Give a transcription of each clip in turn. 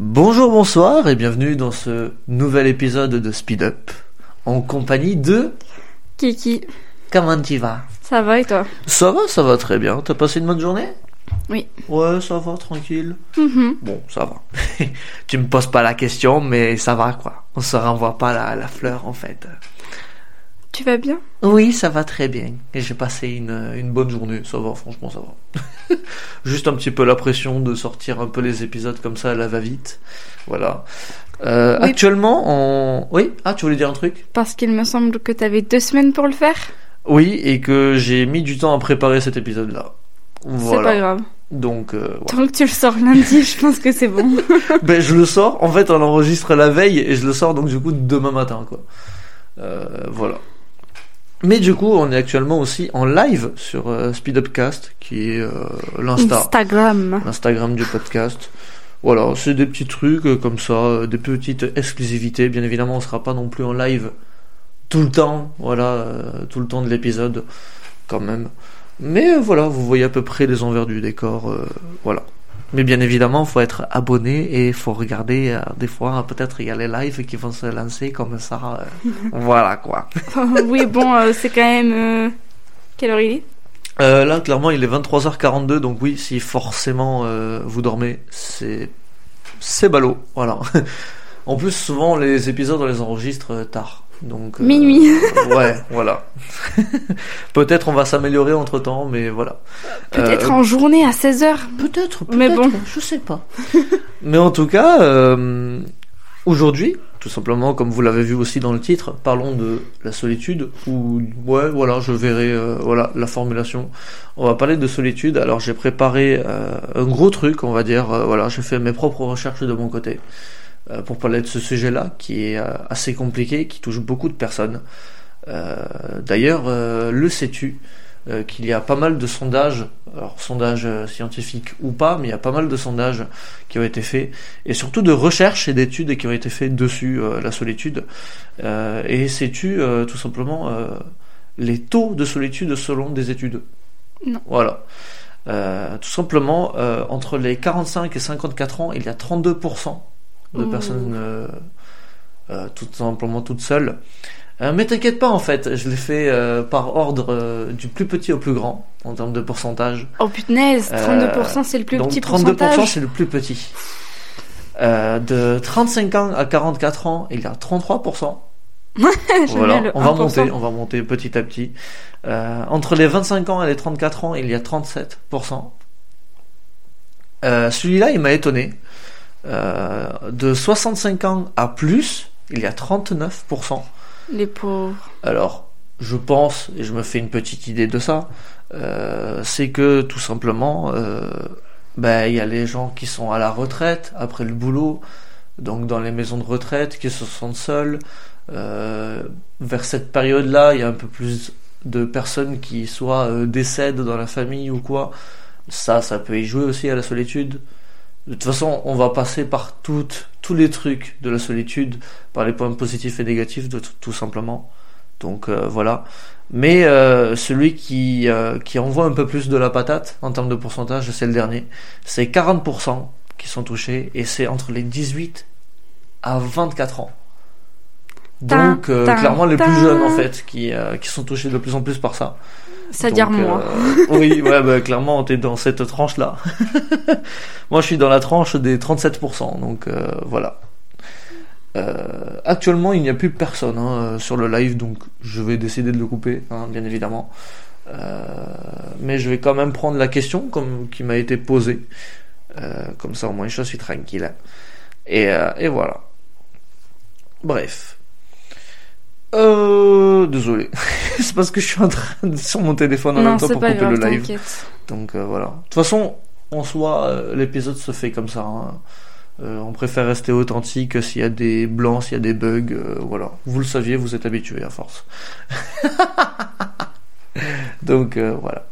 Bonjour, bonsoir et bienvenue dans ce nouvel épisode de Speed Up en compagnie de Kiki, Comment tu vas? Ça va et toi? Ça va, ça va très bien. T'as passé une bonne journée? Oui. Ouais, ça va, tranquille. Mhm. Bon, ça va. tu me poses pas la question, mais ça va quoi. On se renvoie pas la, la fleur en fait. Tu vas bien? Oui, ça va très bien. Et j'ai passé une, une bonne journée. Ça va, franchement, ça va. Juste un petit peu la pression de sortir un peu les épisodes comme ça à la va-vite. Voilà. Euh, Oui. Actuellement, on... Oui Ah, tu voulais dire un truc? Parce qu'il me semble que t'avais deux semaines pour le faire? Oui, et que j'ai mis du temps à préparer cet épisode-là. C'est Voilà. pas grave. Donc, euh. Tant que tu le sors lundi, je pense que c'est bon. ben, je le sors. En fait, on enregistre la veille et je le sors donc du coup demain matin, quoi. Euh, voilà. Mais du coup, on est actuellement aussi en live sur euh, Speed Upcast, qui est euh, l'Insta, Instagram. l'Instagram du podcast. Voilà, c'est des petits trucs euh, comme ça, euh, des petites exclusivités. Bien évidemment, on sera pas non plus en live tout le temps, voilà, tout le temps de l'épisode, quand même. Mais voilà, vous voyez à peu près les envers du décor, voilà. Mais bien évidemment, faut être abonné et faut regarder. euh, des fois, peut-être il y a les lives qui vont se lancer comme ça. euh, voilà quoi. oui, bon, euh, c'est quand même. Quelle heure il est? Là, clairement, il est 23h42, donc oui, si forcément vous dormez, c'est c'est ballot, voilà. en plus, souvent les épisodes on les enregistre tard, donc euh, Minuit. ouais, voilà. peut-être on va s'améliorer entre temps, mais voilà. Peut-être Euh, en journée à 16h. Peut-être, Mais bon. je sais pas. Mais en tout cas, euh, aujourd'hui, tout simplement, comme vous l'avez vu aussi dans le titre, parlons de la solitude. Ou ouais, voilà, je verrai, euh, voilà, la formulation. On va parler de solitude. Alors j'ai préparé euh, un gros truc, on va dire. euh, voilà, j'ai fait mes propres recherches de mon côté euh, pour parler de ce sujet-là, qui est euh, assez compliqué, qui touche beaucoup de personnes. Euh, D'ailleurs, euh, le sais-tu euh, qu'il y a pas mal de sondages, alors sondages euh, scientifiques ou pas, mais il y a pas mal de sondages qui ont été faits, et surtout de recherches et d'études qui ont été faites dessus euh, la solitude. Euh, et sais-tu euh, tout simplement euh, les taux de solitude selon des études? Non. Voilà. Euh, tout simplement, euh, entre les 45 et 54 ans, il y a 32% de Ouh. personnes euh, euh, tout simplement toutes seules. Euh, mais t'inquiète pas en fait, je l'ai fait par ordre du plus petit au plus grand en termes de pourcentage. Oh punaise, 32% c'est le plus Donc petit 32% pourcentage. c'est le plus petit. De 35 ans à 44 ans, il y a 33%. J'aime voilà, on va 1%. monter, on va monter petit à petit. Entre les 25 ans et les 34 ans, il y a 37%. Euh, Celui-là, il m'a étonné. Euh, de 65 ans à plus, il y a 39%. Les pauvres. Alors, je pense, et je me fais une petite idée de ça, euh, c'est que tout simplement, euh, ben, il y a les gens qui sont à la retraite après le boulot, donc dans les maisons de retraite, qui se sentent seuls. Euh, vers cette période-là, il y a un peu plus de personnes qui soit décèdent dans la famille ou quoi. Ça, ça peut y jouer aussi à la solitude. De toute façon, on va passer par toutes, tous les trucs de la solitude, par les points positifs et négatifs, de, tout simplement. Donc euh, voilà. Mais euh, celui qui, euh, qui envoie un peu plus de la patate en termes de pourcentage, c'est le dernier. C'est 40% qui sont touchés et c'est entre les 18 à 24 ans. Donc euh, clairement les plus jeunes en fait qui, euh, qui sont touchés de plus en plus par ça. C'est-à-dire moi. euh, oui, ouais, bah, clairement, t'es dans cette tranche-là. Moi, je suis dans la tranche des 37%, donc euh, voilà. Euh, actuellement, il n'y a plus personne hein, euh, sur le live, donc je vais décider de le couper, hein, bien évidemment. Euh, mais je vais quand même prendre la question comme qui m'a été posée. Euh, comme ça, au moins, je suis tranquille. Et, euh, et voilà. Bref. Euh, désolé. c'est parce que je suis en train de sur mon téléphone en Non, même temps pour couper grave, le live. Donc euh, voilà. De toute façon, en soi, euh, l'épisode se fait comme ça. hein. Euh, on préfère rester authentique s'il y a des blancs, s'il y a des bugs. voilà. Vous le saviez, vous êtes habitué à force. Donc voilà.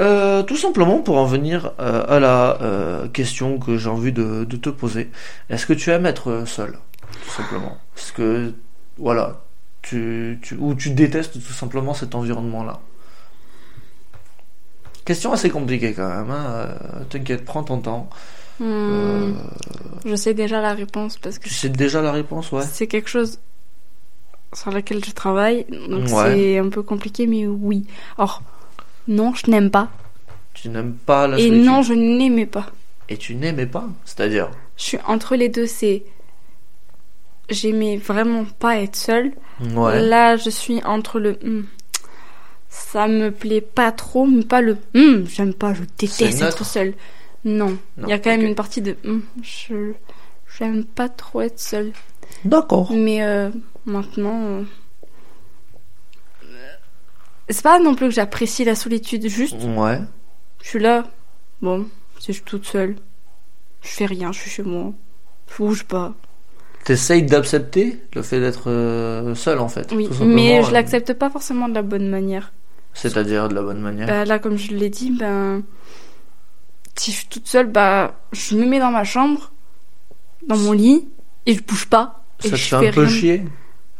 Euh, tout simplement pour en venir à la question que j'ai envie de, de te poser. Est-ce que tu aimes être seul Tout simplement? Est-ce que, voilà, tu, tu, ou tu détestes tout simplement cet environnement-là Question assez compliquée quand même. Hein. euh, T'inquiète, prends ton temps. Hmm, Euh, Je sais déjà la réponse parce que Tu sais déjà la réponse, ouais. c'est quelque chose sur lequel je travaille. Donc Ouais. c'est un peu compliqué, mais oui. Or, non, je n'aime pas. Tu n'aimes pas la Et solitude. non, je n'aimais pas. Et tu n'aimais pas C'est-à-dire? Je suis entre les deux. C'est. J'aimais vraiment pas être seule. Ouais. Là, je suis entre le. hmm, ça me plaît pas trop, mais pas le. hmm, J'aime pas, je déteste être seule. Non. Il y a quand même une partie de. hmm, je. J'aime pas trop être seule. D'accord. Mais euh, maintenant. euh, C'est pas non plus que j'apprécie la solitude, juste Ouais. je suis là. Bon, c'est je suis toute seule. Je fais rien, je suis chez moi. Je bouge pas. T'essayes d'accepter le fait d'être euh, seul en fait. Oui, mais je euh, l'accepte pas forcément de la bonne manière. C'est-à-dire de la bonne manière. Bah, là, comme je l'ai dit, ben. Si je suis toute seule, bah, je me mets dans ma chambre, dans mon lit, et je bouge pas. et ça te fait un peu chier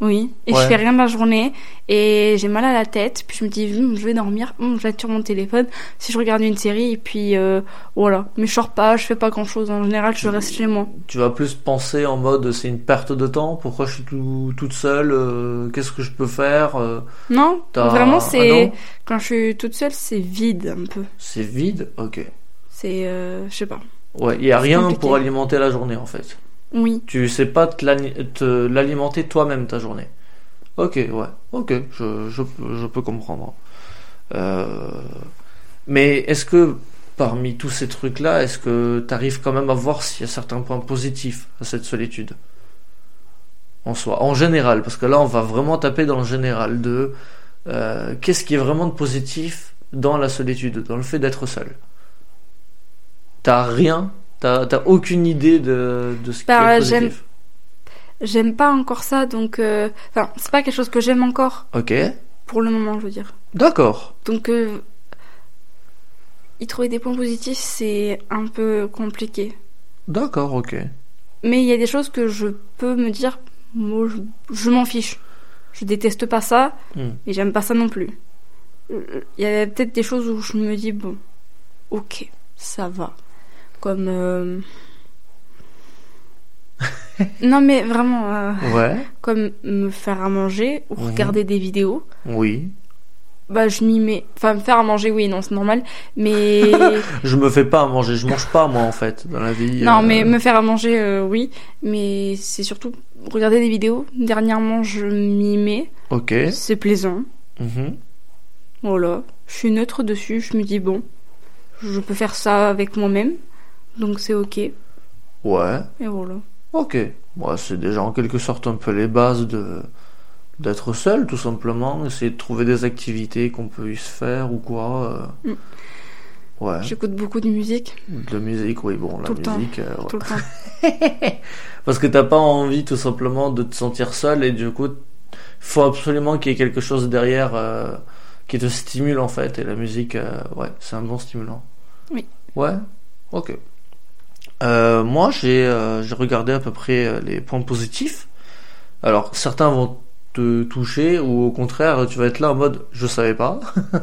Oui, et Ouais. je fais rien de la journée, et j'ai mal à la tête, puis je me dis, Hum, je vais dormir, Hum, je vais sur mon téléphone, si je regarde une série, et puis euh, voilà. Mais je sors pas, je fais pas grand chose, en général, je reste chez moi. Tu vas plus penser en mode c'est une perte de temps, pourquoi je suis tout- toute seule, euh, qu'est-ce que je peux faire? Euh, Non, vraiment, c'est. quand je suis toute seule, c'est vide un peu. C'est vide? Ok. C'est. je sais pas. Ouais, il y a rien compliqué. pour alimenter la journée en fait. Oui. Tu sais pas te l'alimenter toi-même ta journée. Ok, ouais, ok, je peux comprendre. Euh, mais est-ce que parmi tous ces trucs-là, est-ce que tu arrives quand même à voir s'il y a certains points positifs à cette solitude? En soi, en général, parce que là on va vraiment taper dans le général de euh, qu'est-ce qui est vraiment de positif dans la solitude, dans le fait d'être seul? T'as rien, t'as t'as aucune idée de, de ce Bah, qui est positif. J'aime pas encore ça, donc. euh, Enfin, c'est pas quelque chose que j'aime encore, Ok, pour le moment, je veux dire. d'accord. Donc. euh, Y trouver des points positifs, c'est un peu compliqué. D'accord, ok. Mais il y a des choses que je peux me dire, moi, je, je m'en fiche. Je déteste pas ça, Hmm. et j'aime pas ça non plus. Euh, Il y a peut-être des choses où je me dis, bon, ok, ça va. Comme. euh, non, mais vraiment, euh, Ouais, comme me faire à manger ou regarder des vidéos. oui. Bah, je m'y mets. Enfin, me faire à manger, oui, non, c'est normal. Mais. Je me fais pas à manger, je mange pas moi en fait dans la vie. non, euh, mais me faire à manger, euh, oui. Mais c'est surtout regarder des vidéos. Dernièrement, je m'y mets. Ok. C'est plaisant. Mhm. Voilà. Je suis neutre dessus. Je me dis, bon, je peux faire ça avec moi-même. Donc c'est ok. Et Ouais. voilà. Ok. Ouais, c'est déjà en quelque sorte un peu les bases de d'être seul tout simplement, essayer de trouver des activités qu'on peut y se faire ou quoi. euh. Mm. Ouais. J'écoute beaucoup de musique De musique, oui, bon, la temps. musique. euh, ouais. tout le temps. Parce que t'as pas envie tout simplement de te sentir seul et du coup, faut absolument qu'il y ait quelque chose derrière euh, qui te stimule en fait. Et la musique, euh, ouais, c'est un bon stimulant. Oui. Ouais, ok. Euh, moi, j'ai euh, regardé à peu près euh, les points positifs. Alors, certains vont te toucher ou au contraire, tu vas être là en mode je savais pas.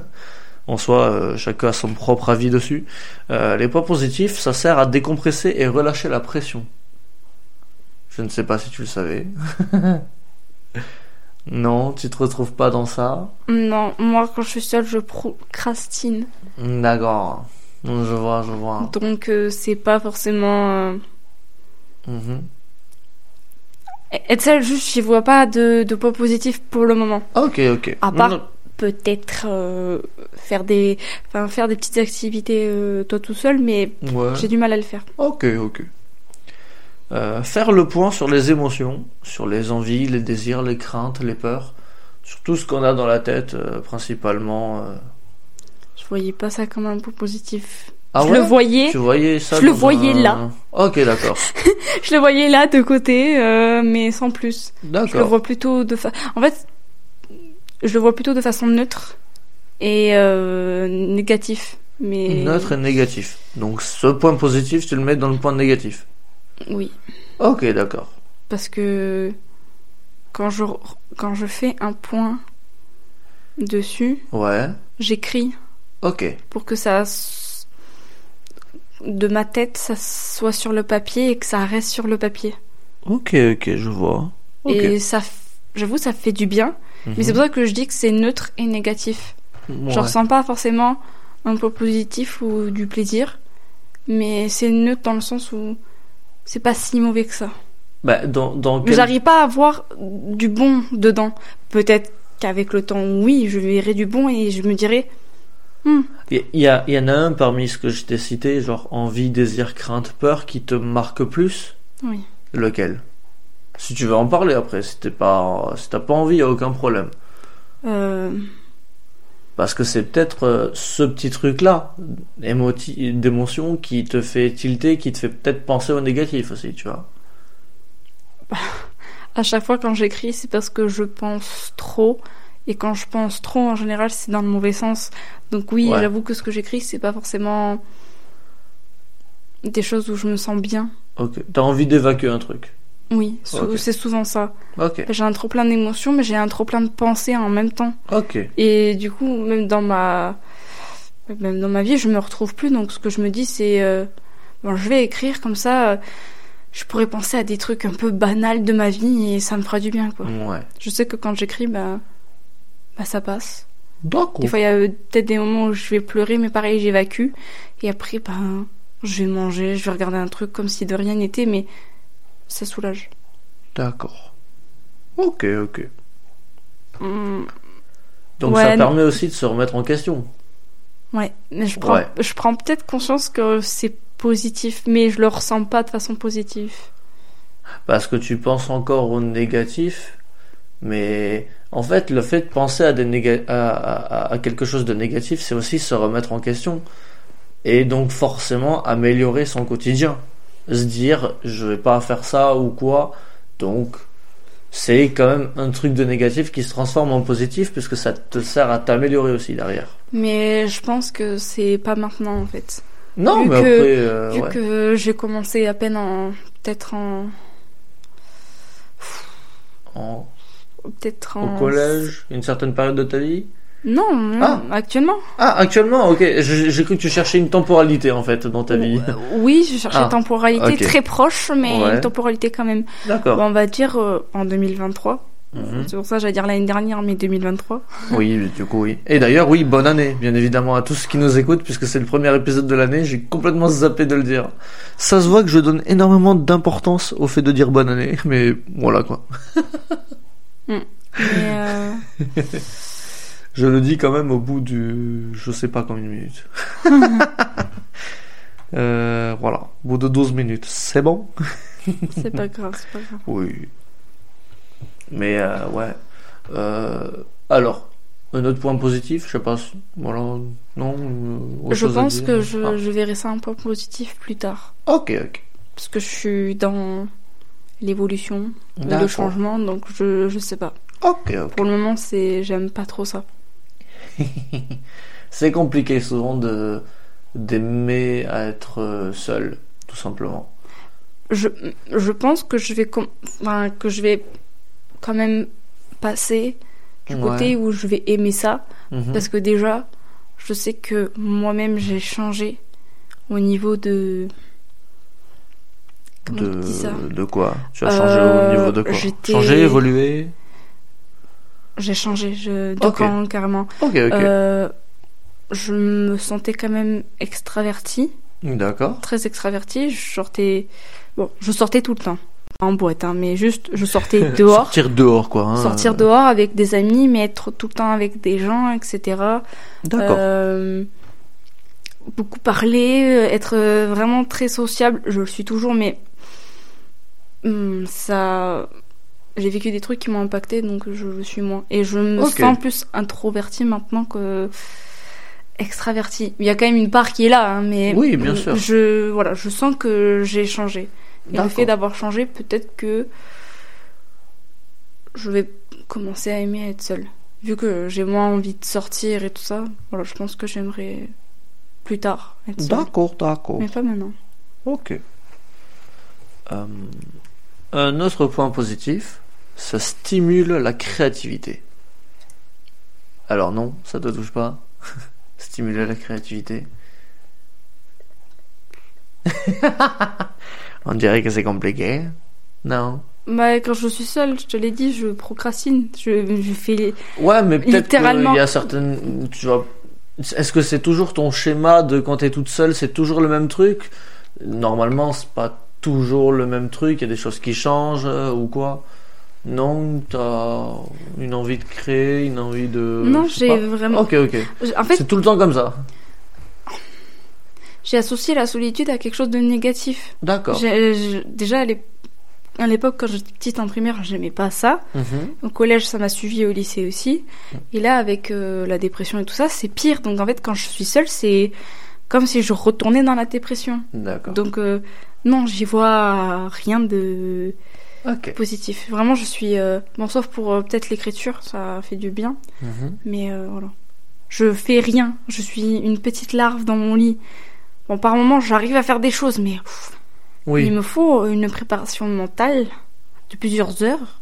en soi, euh, chacun a son propre avis dessus. Euh, les points positifs, ça sert à décompresser et relâcher la pression. Je ne sais pas si tu le savais. non, tu te retrouves pas dans ça. Non, moi, quand je suis seule, je procrastine. D'accord. Je vois, je vois. Donc euh, c'est pas forcément. Être seule, juste, j'y vois pas de, de points positifs pour le moment. Ok, ok. À part- Non, Peut-être euh, faire des, enfin faire des petites activités euh, toi tout seul, mais. Ouais. j'ai du mal à le faire. Ok, ok. Euh, faire le point sur les émotions, sur les envies, les désirs, les craintes, les peurs, sur tout ce qu'on a dans la tête, principalement. Voyais pas ça comme un point positif. Ah je ouais le voyais, Tu voyais ça Je le voyais un- là. Ok, d'accord. je le voyais là de côté, euh, mais sans plus. Je le vois plutôt de fa... En fait, je le vois plutôt de façon neutre et euh, négatif. Mais Neutre et négatif. Donc ce point positif, tu le mets dans le point négatif. oui, Ok, d'accord. parce que quand je quand je fais un point dessus, Ouais. j'écris Ok. pour que ça de ma tête, ça soit sur le papier et que ça reste sur le papier. Ok, ok, je vois. Et ça, j'avoue, ça fait du bien. Mais c'est pour ça que je dis que c'est neutre et négatif. Mhm. Je Ouais. ressens pas forcément un peu positif ou du plaisir, mais c'est neutre dans le sens où c'est pas si mauvais que ça. Bah, dans, dans quel... j'arrive pas à voir du bon dedans. Peut-être qu'avec le temps, oui, je verrai du bon et je me dirai, Hmm, Il y, a- il y en a un parmi ce que je t'ai cité, genre envie, désir, crainte, peur, qui te marque plus? oui. Lequel? Si tu veux en parler après, si t'es pas, si t'as pas envie, y a aucun problème. Euh, Parce que c'est peut-être euh, ce petit truc-là, émoti- d'émotion, qui te fait tilter, qui te fait peut-être penser au négatif aussi, tu vois. à chaque fois quand j'écris, c'est parce que je pense trop. Et quand je pense trop, en général, c'est dans le mauvais sens. Donc oui, Ouais. j'avoue que ce que j'écris, c'est pas forcément des choses où je me sens bien. Ok. T'as envie d'évacuer un truc? Oui, sou- c'est souvent ça. Ok. J'ai un trop plein d'émotions, mais j'ai un trop plein de pensées en même temps. Ok. Et du coup, même dans ma, même dans ma vie, je me retrouve plus. Donc, ce que je me dis, c'est, euh, bon, je vais écrire comme ça. euh, je pourrais penser à des trucs un peu banals de ma vie et ça me fera du bien, quoi. Ouais. Je sais que quand j'écris, bah, bah, ça passe. D'accord. Des fois, il y a euh, peut-être des moments où je vais pleurer, mais pareil, j'évacue. Et après, ben, je vais manger, je vais regarder un truc comme si de rien n'était, mais ça soulage. D'accord. Ok, ok. Hum, Donc Ouais, ça non. permet aussi de se remettre en question. Ouais, mais je prends, Ouais. je prends peut-être conscience que c'est positif, mais je le ressens pas de façon positive. Parce que tu penses encore au négatif, mais en fait, le fait de penser à, des néga- à, à- à quelque chose de négatif, c'est aussi se remettre en question. Et donc forcément améliorer son quotidien. Se dire, je vais pas faire ça ou quoi. Donc, c'est quand même un truc de négatif qui se transforme en positif puisque ça te sert à t'améliorer aussi derrière. Mais je pense que c'est pas maintenant en fait. Non, Vu mais que- après, euh, Vu ouais. que j'ai commencé à peine en. Peut-être en. En- Peut-être au en. collège, une certaine période de ta vie. Non, non, Ah. actuellement. Ah, actuellement, ok. J'ai cru que tu cherchais une temporalité en fait dans ta vie. Euh, Oui, je cherchais Ah, une temporalité ok. très proche, mais Ouais. une temporalité quand même. D'accord. Bon, on va dire euh, en 2023. Mhm. C'est pour ça que j'allais dire l'année dernière, mais 2023. Oui, du coup, oui. Et d'ailleurs, oui, bonne année, bien évidemment, à tous ceux qui nous écoutent, puisque c'est le premier épisode de l'année. J'ai complètement zappé de le dire. Ça se voit que je donne énormément d'importance au fait de dire bonne année, mais voilà quoi. Mais, euh, Je le dis quand même au bout du. Je sais pas combien de minutes. euh, voilà, au bout de 12 minutes. C'est bon? C'est pas grave, c'est pas grave. Oui. Mais euh, ouais. Euh, alors, un autre point positif, je sais pas. Voilà, non Je pense que je, Ah. je verrai ça un point positif plus tard. Ok, ok. Parce que je suis dans l'évolution, le changement, donc je, je sais pas. Ok, ok. Pour le moment, c'est j'aime pas trop ça. C'est compliqué souvent de d'aimer à être euh, seul, tout simplement. Je, je pense que je vais com- enfin, que je vais quand même passer du Ouais. côté où je vais aimer ça Mhm. parce que déjà je sais que moi-même j'ai changé au niveau de comment de, ça de quoi? Tu as changé Euh, au niveau de quoi? Changer, évoluer j'ai changé je de Ok. camp carrément Ok, ok. Euh, je me sentais quand même extravertie D'accord. très extravertie. Je sortais, bon, je sortais tout le temps en boîte, hein, mais juste je sortais dehors, Sortir dehors, quoi. hein. sortir dehors avec des amis, mais être tout le temps avec des gens, etc. D'accord. Euh, beaucoup parler, euh, être euh, vraiment très sociable. Je le suis toujours, mais ça, j'ai vécu des trucs qui m'ont impacté, donc je le suis moins. Et je me sens plus introvertie maintenant que extravertie. Il y a quand même une part qui est là, hein, mais Oui, bien sûr. Je voilà, je sens que j'ai changé. Et le fait d'avoir changé, peut-être que je vais commencer à aimer être seule. Vu que j'ai moins envie de sortir et tout ça, voilà, je pense que j'aimerais plus tard être seule. D'accord, d'accord. Mais pas maintenant. Ok. Euh, un autre point positif, ça stimule la créativité. Alors non, ça te touche pas. Stimuler la créativité. On dirait que c'est compliqué. Non. Bah, quand je suis seule, je te l'ai dit, je procrastine. Je, je fais. Ouais, mais peut-être qu'il y a certaines. Tu vois. Est-ce que c'est toujours ton schéma de quand t'es toute seule, c'est toujours le même truc? Normalement, c'est pas toujours le même truc. Il y a des choses qui changent euh, ou quoi Non, t'as une envie de créer, une envie de. non, j'ai vraiment. Ok, ok. En fait, C'est tout le temps comme ça. j'ai associé la solitude à quelque chose de négatif. D'accord. Déjà, à l'ép- à l'époque, quand j'étais petite en primaire, j'aimais pas ça. Mhm. Au collège, ça m'a suivi au lycée aussi. Et là, avec euh, la dépression et tout ça, c'est pire. Donc en fait, quand je suis seule, c'est comme si je retournais dans la dépression. D'accord. Donc euh, non, j'y vois rien de positif. Vraiment, je suis euh, bon, sauf pour euh, peut-être l'écriture, ça fait du bien. Mhm. Mais euh, voilà, je fais rien. Je suis une petite larve dans mon lit. Bon, par moments, j'arrive à faire des choses, mais pff, il Oui. me faut une préparation mentale de plusieurs heures.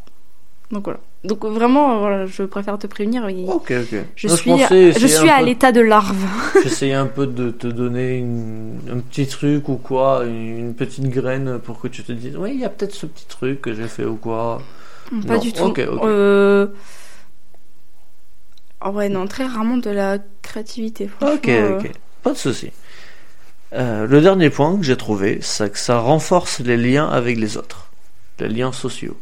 Donc voilà. Donc vraiment, voilà, je préfère te prévenir. il- Ok, ok. Je Non, suis, je suis à peu- l'état de larve. J'essayais un peu de te donner une- un petit truc ou quoi, une petite graine pour que tu te dises, oui, il y a peut-être ce petit truc que j'ai fait ou quoi. Pas Non, du tout. ok, ok. Euh... ah ouais, non, très rarement de la créativité. Ok, euh. ok. Pas de souci. Euh, le dernier point que j'ai trouvé, c'est que ça renforce les liens avec les autres, les liens sociaux.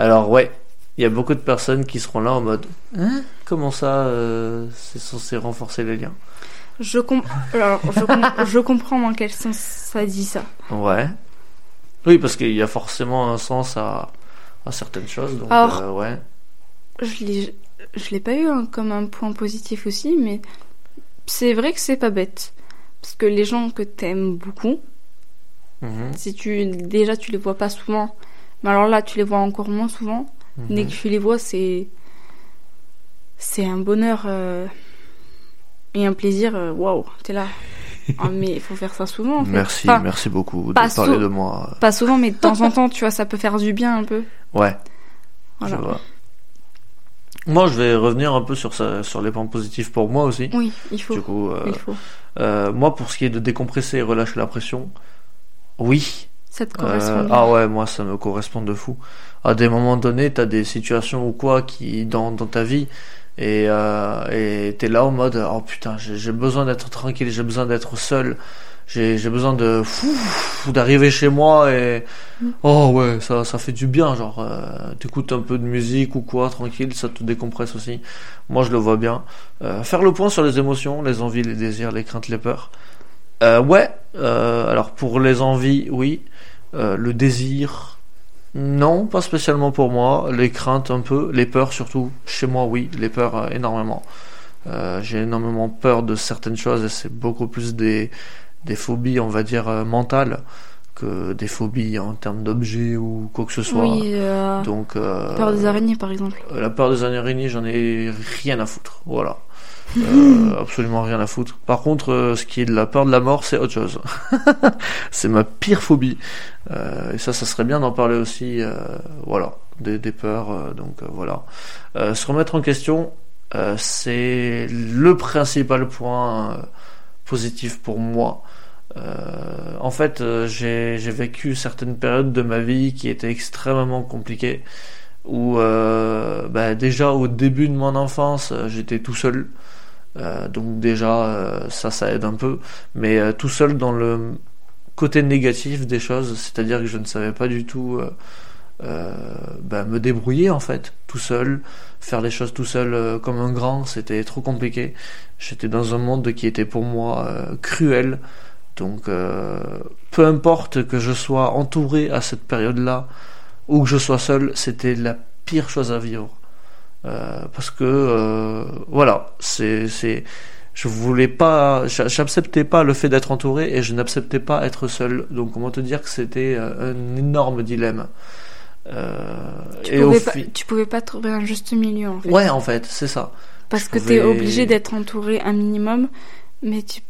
Alors ouais, il y a beaucoup de personnes qui seront là en mode, hein, comment ça, euh, c'est censé renforcer les liens? Je, com- Alors, je, com- je comprends dans quel sens ça dit ça. Ouais. Oui, parce qu'il y a forcément un sens à, à certaines choses. Donc, Alors- euh, ouais. Je l'ai, je l'ai pas eu hein, comme un point positif aussi, mais c'est vrai que c'est pas bête. Parce que les gens que t'aimes beaucoup, Mhm, si tu déjà tu les vois pas souvent, mais alors là tu les vois encore moins souvent. mhm. Dès que tu les vois, c'est c'est un bonheur euh, et un plaisir. euh, Waouh, t'es là. Ah, mais il faut faire ça souvent. En fait. Merci, Enfin, merci beaucoup de parler de moi. Pas souvent, mais de temps en temps, tu vois, ça peut faire du bien un peu. Ouais, Voilà. je vois. Moi, je vais revenir un peu sur, ça, sur les points positifs pour moi aussi. Oui, il faut. Du coup, euh, Il faut. euh, moi, pour ce qui est de décompresser et relâcher la pression, oui. Ça te Euh, correspond. ah ouais, moi, ça me correspond de fou. À des moments donnés, t'as des situations ou quoi qui dans, dans ta vie et euh, et t'es là en mode oh putain, j'ai besoin d'être tranquille, j'ai besoin d'être seul, j'ai j'ai besoin de d'arriver chez moi et Mm. oh ouais, ça ça fait du bien, genre euh, t'écoutes un peu de musique ou quoi, tranquille, ça te décompresse aussi. Moi, je le vois bien. Euh, faire le point sur les émotions, les envies, les désirs, les craintes, les peurs. Euh, ouais, euh, alors pour les envies, oui. Euh, le désir, non, pas spécialement pour moi. Les craintes un peu, les peurs surtout. Chez moi, oui, les peurs euh, énormément. Euh, J'ai énormément peur de certaines choses et c'est beaucoup plus des, des phobies, on va dire, mentales que des phobies en termes d'objets ou quoi que ce soit. Oui, Donc, peur des araignées par exemple. La peur des araignées, j'en ai rien à foutre. Voilà. Euh, absolument rien à foutre. Par contre, euh, ce qui est de la peur de la mort, c'est autre chose. c'est ma pire phobie. Euh, et ça, ça serait bien d'en parler aussi. voilà, des, peurs. donc voilà. Se remettre en question, c'est le principal point positif pour moi. En fait, j'ai vécu certaines périodes de ma vie qui étaient extrêmement compliquées où bah, déjà au début de mon enfance j'étais tout seul Euh, donc déjà euh, ça ça aide un peu. Mais euh, tout seul dans le côté négatif des choses c'est-à-dire que je ne savais pas du tout euh, euh, bah, me débrouiller en fait tout seul faire les choses tout seul euh, comme un grand c'était trop compliqué. J'étais dans un monde qui était pour moi cruel. Donc peu importe que je sois entouré à cette période là ou que je sois seul, c'était la pire chose à vivre. Euh, parce que euh, voilà, c'est c'est je voulais pas j'a- j'acceptais pas le fait d'être entouré et je n'acceptais pas être seul. Donc comment te dire que c'était euh, un énorme dilemme. Euh, Tu et pouvais, pas, fi- tu pouvais pas trouver un juste milieu en fait. Ouais, en fait, c'est ça. Parce je que pouvais- t'es obligé d'être entouré un minimum, mais tu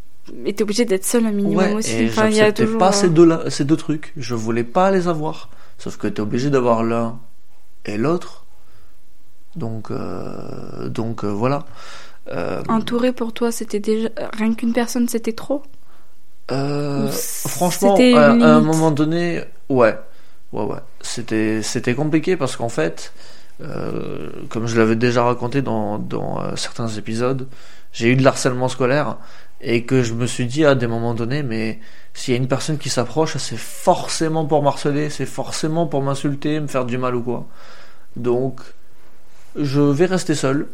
t'es obligé d'être seul un minimum Ouais, aussi. et Enfin, il y a j'acceptais toujours. pas ces deux là, ces deux trucs. Je voulais pas les avoir. Sauf que t'es obligé d'avoir l'un et l'autre. Donc euh, donc euh, voilà. Euh, Entouré pour toi, c'était déjà rien qu'une personne, c'était trop? Euh, franchement, à, à un moment donné, ouais, ouais, ouais, c'était c'était compliqué parce qu'en fait, euh, comme je l'avais déjà raconté dans dans certains épisodes, j'ai eu de l'harcèlement scolaire et que je me suis dit à des moments donnés, mais s'il y a une personne qui s'approche, c'est forcément pour m'harceler, c'est forcément pour m'insulter, me faire du mal ou quoi. Donc, je vais rester seul.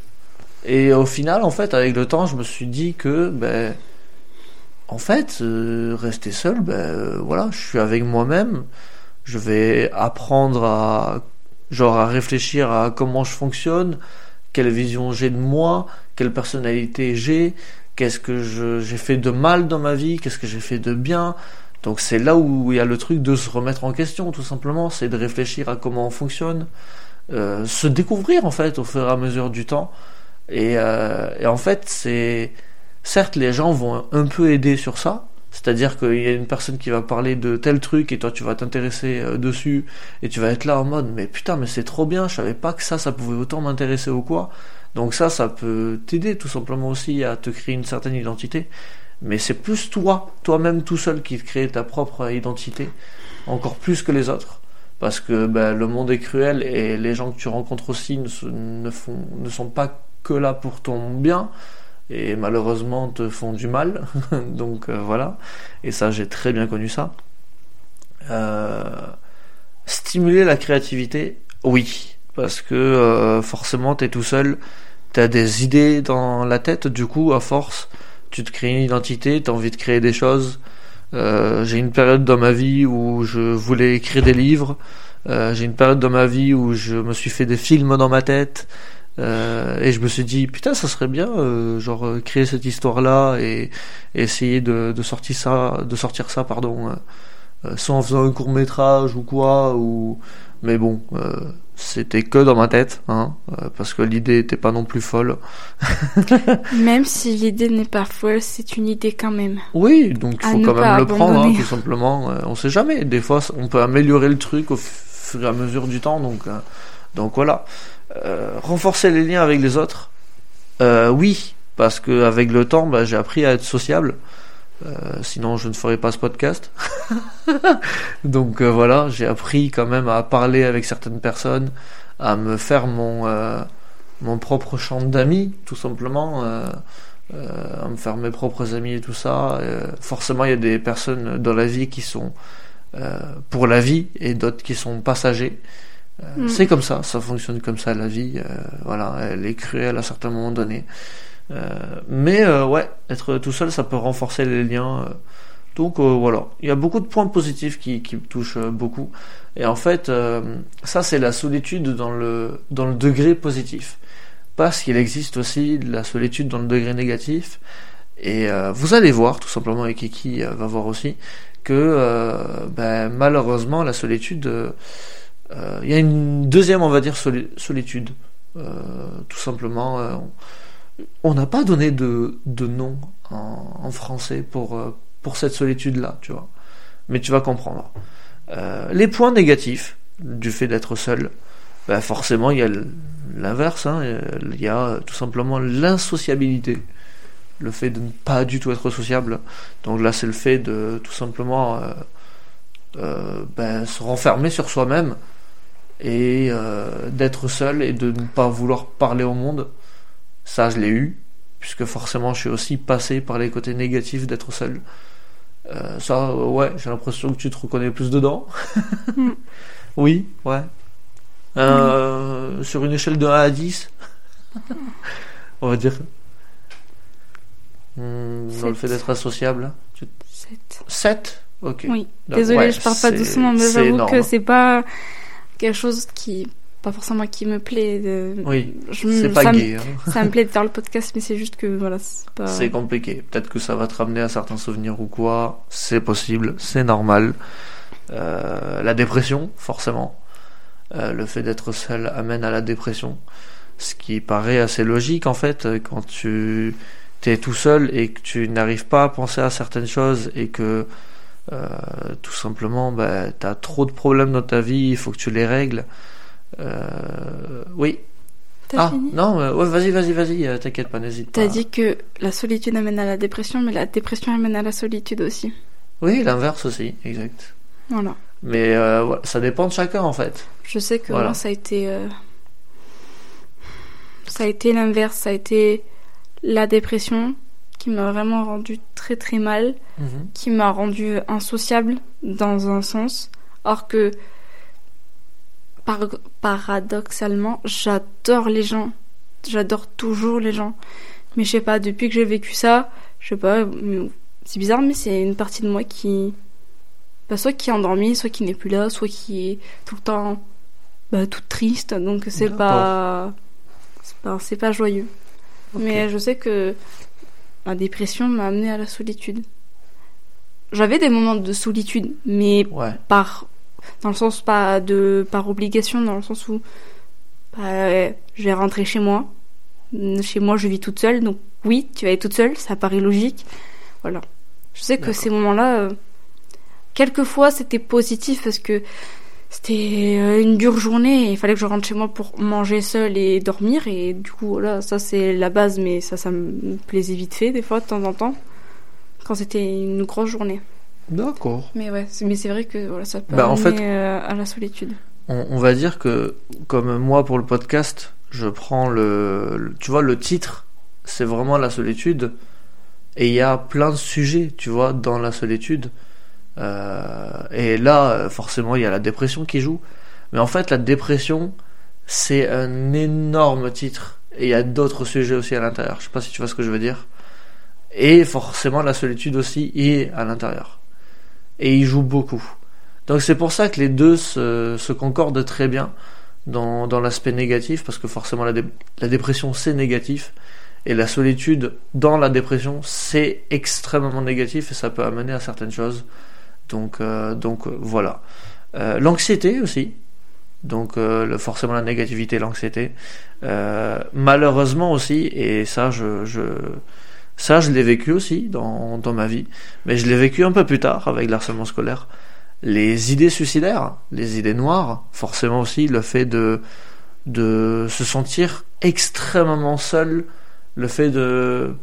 Et au final, en fait, avec le temps, je me suis dit que, ben, en fait, euh, rester seul, ben, voilà, je suis avec moi-même. Je vais apprendre à, genre, à réfléchir à comment je fonctionne, quelle vision j'ai de moi, quelle personnalité j'ai, qu'est-ce que j'ai fait de mal dans ma vie, qu'est-ce que j'ai fait de bien. Donc c'est là où il y a le truc de se remettre en question, tout simplement. C'est de réfléchir à comment on fonctionne, euh, se découvrir en fait au fur et à mesure du temps. Et, euh, et en fait, c'est certes les gens vont un peu aider sur ça. C'est-à-dire qu'il y a une personne qui va parler de tel truc et toi tu vas t'intéresser euh, dessus et tu vas être là en mode mais putain mais c'est trop bien, je savais pas que ça ça pouvait autant m'intéresser ou quoi. Donc ça ça peut t'aider tout simplement aussi à te créer une certaine identité. Mais c'est plus toi, toi-même tout seul qui te crée ta propre identité, encore plus que les autres. Parce que ben, le monde est cruel et les gens que tu rencontres aussi ne sont pas que là pour ton bien et malheureusement te font du mal. Donc euh, voilà. Et ça, j'ai très bien connu ça. Euh, stimuler la créativité, oui. Parce que euh, forcément, t'es tout seul, t'as des idées dans la tête, du coup, à force, tu te crées une identité, t'as envie de créer des choses. Euh, j'ai une période dans ma vie où je voulais écrire des livres. Euh, j'ai une période dans ma vie où je me suis fait des films dans ma tête. Euh, et je me suis dit putain ça serait bien euh, genre euh, créer cette histoire là et, essayer de, de sortir ça de sortir ça pardon soit en faisant un court métrage ou quoi ou mais bon c'était que dans ma tête hein, euh, parce que l'idée était pas non plus folle Même si l'idée n'est pas folle, c'est une idée quand même. oui donc il faut ne quand même le prendre hein, tout simplement Euh, on sait jamais des fois on peut améliorer le truc au fur et à mesure du temps donc euh, donc voilà Euh, renforcer les liens avec les autres Euh, oui, parce que avec le temps, bah, j'ai appris à être sociable. Euh, sinon, je ne ferais pas ce podcast. Donc euh, voilà, j'ai appris quand même à parler avec certaines personnes, à me faire mon euh, mon propre champ d'amis, tout simplement, euh, à me faire mes propres amis et tout ça. Forcément, il y a des personnes dans la vie qui sont euh, pour la vie et d'autres qui sont passagers. Mm. C'est comme ça, ça fonctionne comme ça la vie. euh, voilà, elle est cruelle à certains moments donnés. Euh, mais euh, ouais, être tout seul, ça peut renforcer les liens. euh. donc voilà, il y a beaucoup de points positifs qui, me touchent beaucoup. Et en fait, ça c'est la solitude dans le dans le degré positif, parce qu'il existe aussi de la solitude dans le degré négatif. Et vous allez voir, tout simplement, et Kiki va voir aussi, que ben, malheureusement la solitude, il y a une deuxième, on va dire, soli- solitude. Tout simplement, on n'a pas donné de, de nom en, en français pour, euh, pour cette solitude-là, tu vois. Mais tu vas comprendre. Euh, les points négatifs du fait d'être seul, ben forcément, il y a l'inverse. hein. Il y a tout simplement l'insociabilité. Le fait de ne pas du tout être sociable. Donc là, c'est le fait de tout simplement euh, euh, ben, se renfermer sur soi-même et euh, d'être seul et de ne pas vouloir parler au monde. Ça, je l'ai eu, puisque forcément, je suis aussi passé par les côtés négatifs d'être seul. Euh, ça, ouais, j'ai l'impression que tu te reconnais plus dedans. Mm. oui, ouais. Euh, Sur une échelle de 1 à 10, on va dire. Hmm, dans le fait d'être associable. Sept. 7 Ok. Oui. Ouais, je parle pas doucement, mais j'avoue que c'est pas quelque chose qui, pas forcément qui me plaît. de- Oui, c'est pas ça, me- gay. hein. ça me plaît de faire le podcast, mais c'est juste que voilà, c'est pas. C'est compliqué. Peut-être que ça va te ramener à certains souvenirs ou quoi. C'est possible, c'est normal. Euh, la dépression, forcément. Euh, le fait d'être seul amène à la dépression. Ce qui paraît assez logique en fait quand tu t'es tout seul et que tu n'arrives pas à penser à certaines choses et que euh, tout simplement bah, tu as trop de problèmes dans ta vie, il faut que tu les règles. Euh, oui. Ah fini non, euh, ouais, vas-y, vas-y, vas-y, euh, t'inquiète pas, n'hésite pas. T'as dit que la solitude amène à la dépression, mais la dépression amène à la solitude aussi. Oui, l'inverse aussi, exact. Voilà. Mais euh, ça dépend de chacun en fait. Je sais que Voilà. moi, ça a été. Ça a été l'inverse. Ça a été la dépression qui m'a vraiment rendu très très mal, Mhm. qui m'a rendu insociable dans un sens. Or que, par- paradoxalement, j'adore les gens. J'adore toujours les gens. Mais je sais pas, depuis que j'ai vécu ça, je sais pas, mais c'est bizarre, mais c'est une partie de moi qui. bah, soit qui est endormie, soit qui n'est plus là, soit qui est tout le temps bah, toute triste. Donc c'est pas. C'est pas, pas joyeux. Mais je sais que la dépression m'a amené à la solitude. J'avais des moments de solitude, mais Ouais. par dans le sens pas de par obligation dans le sens où bah, je vais rentrer chez moi. Chez moi je vis toute seule donc oui tu vas être toute seule ça paraît logique. Voilà. Je sais que ces moments là quelquefois c'était positif parce que c'était euh, une dure journée et il fallait que je rentre chez moi pour manger seule et dormir. Et du coup voilà ça c'est la base mais ça ça me plaisait vite fait des fois de temps en temps quand c'était une grosse journée D'accord. mais ouais, c'est- mais c'est vrai que voilà, ça peut Bah, en amener fait- euh, à la solitude. On, on va dire que, comme moi pour le podcast, je prends le, le- tu vois, le titre, c'est vraiment la solitude, et il y a plein de sujets, tu vois, dans la solitude. Euh, et là, forcément, il y a la dépression qui joue. Mais en fait, la dépression, c'est un énorme titre, et il y a d'autres sujets aussi à l'intérieur. Je sais pas si tu vois ce que je veux dire. Et forcément, la solitude aussi est à l'intérieur. Et il joue beaucoup. Donc c'est pour ça que les deux se, concordent très bien dans, l'aspect négatif, parce que forcément la, dé- la dépression c'est négatif, et la solitude dans la dépression c'est extrêmement négatif, et ça peut amener à certaines choses. Donc, euh, euh, voilà. Euh, l'anxiété aussi, donc forcément la négativité, l'anxiété. Malheureusement aussi, et ça je, ça je l'ai vécu aussi dans, dans ma vie, mais je l'ai vécu un peu plus tard avec l'harcèlement scolaire. Les idées suicidaires, les idées noires, forcément aussi le fait de de se sentir extrêmement seul, le fait de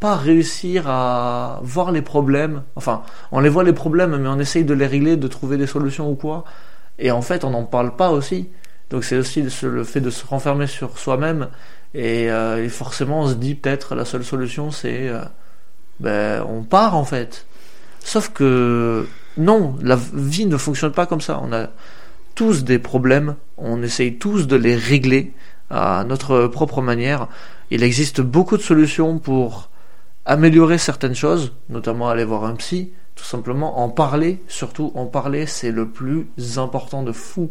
pas réussir à voir les problèmes, enfin, on les voit les problèmes mais on essaye de les régler, de trouver des solutions ou quoi, et en fait on n'en parle pas aussi. Donc c'est aussi le- fait de se renfermer sur soi-même et, euh, et forcément on se dit peut-être la seule solution c'est euh, ben on part en fait. Sauf que non, la vie ne fonctionne pas comme ça. On a tous des problèmes, on essaye tous de les régler à notre propre manière. Il existe beaucoup de solutions pour améliorer certaines choses, notamment aller voir un psy, tout simplement en parler, surtout en parler, c'est le plus important de fou.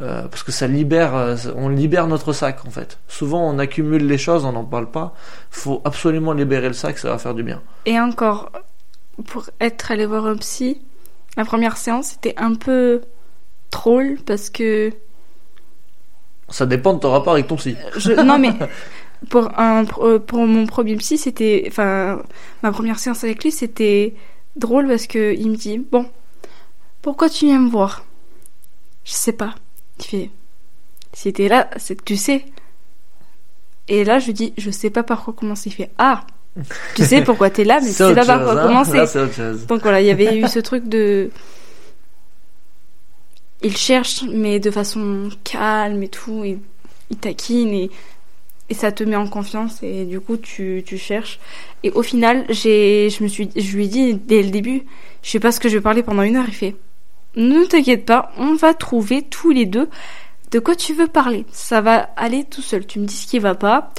Euh, parce que ça libère, euh, on libère notre sac en fait. Souvent on accumule les choses, on n'en parle pas. Faut absolument libérer le sac, ça va faire du bien. Et encore, pour être allé voir un psy, la première séance c'était un peu drôle parce que Ça dépend de ton rapport avec ton psy. je, non mais pour un euh, pour mon premier psy c'était enfin ma première séance avec lui c'était drôle parce que il me dit bon pourquoi tu viens me voir? Je sais pas il fait si t'es là c'est que tu sais et là je lui dis je sais pas par quoi commencer il fait ah tu sais pourquoi t'es là mais tu C'est sais autre pas par quoi hein. commencer Là, donc voilà, il y avait eu ce truc de. Il cherche, mais de façon calme et tout, et il taquine et, et ça te met en confiance et du coup tu, tu cherches. Et au final, j'ai, je me suis, je lui ai dit dès le début, je sais pas ce que je vais parler pendant une heure. Il fait, ne t'inquiète pas, on va trouver tous les deux de quoi tu veux parler. Ça va aller tout seul. Tu me dis ce qui va pas.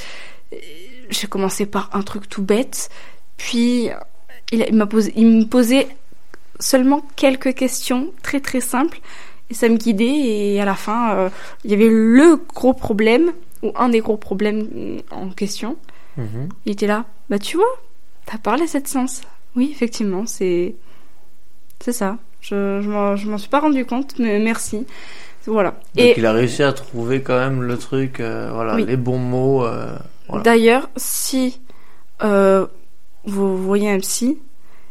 J'ai commencé par un truc tout bête, puis il, m'a posé, il me posait seulement quelques questions très très simples et ça me guidait et à la fin euh, il y avait le gros problème ou un des gros problèmes euh, en question. Mhm. Il était là, bah tu vois, t'as parlé cette séance. Oui, effectivement, c'est c'est ça. Je je m'en, suis pas rendu compte, mais merci. Voilà. Donc Et il a réussi à trouver quand même le truc, euh, voilà, Oui. les bons mots. euh, voilà. D'ailleurs, si euh, vous voyez un psy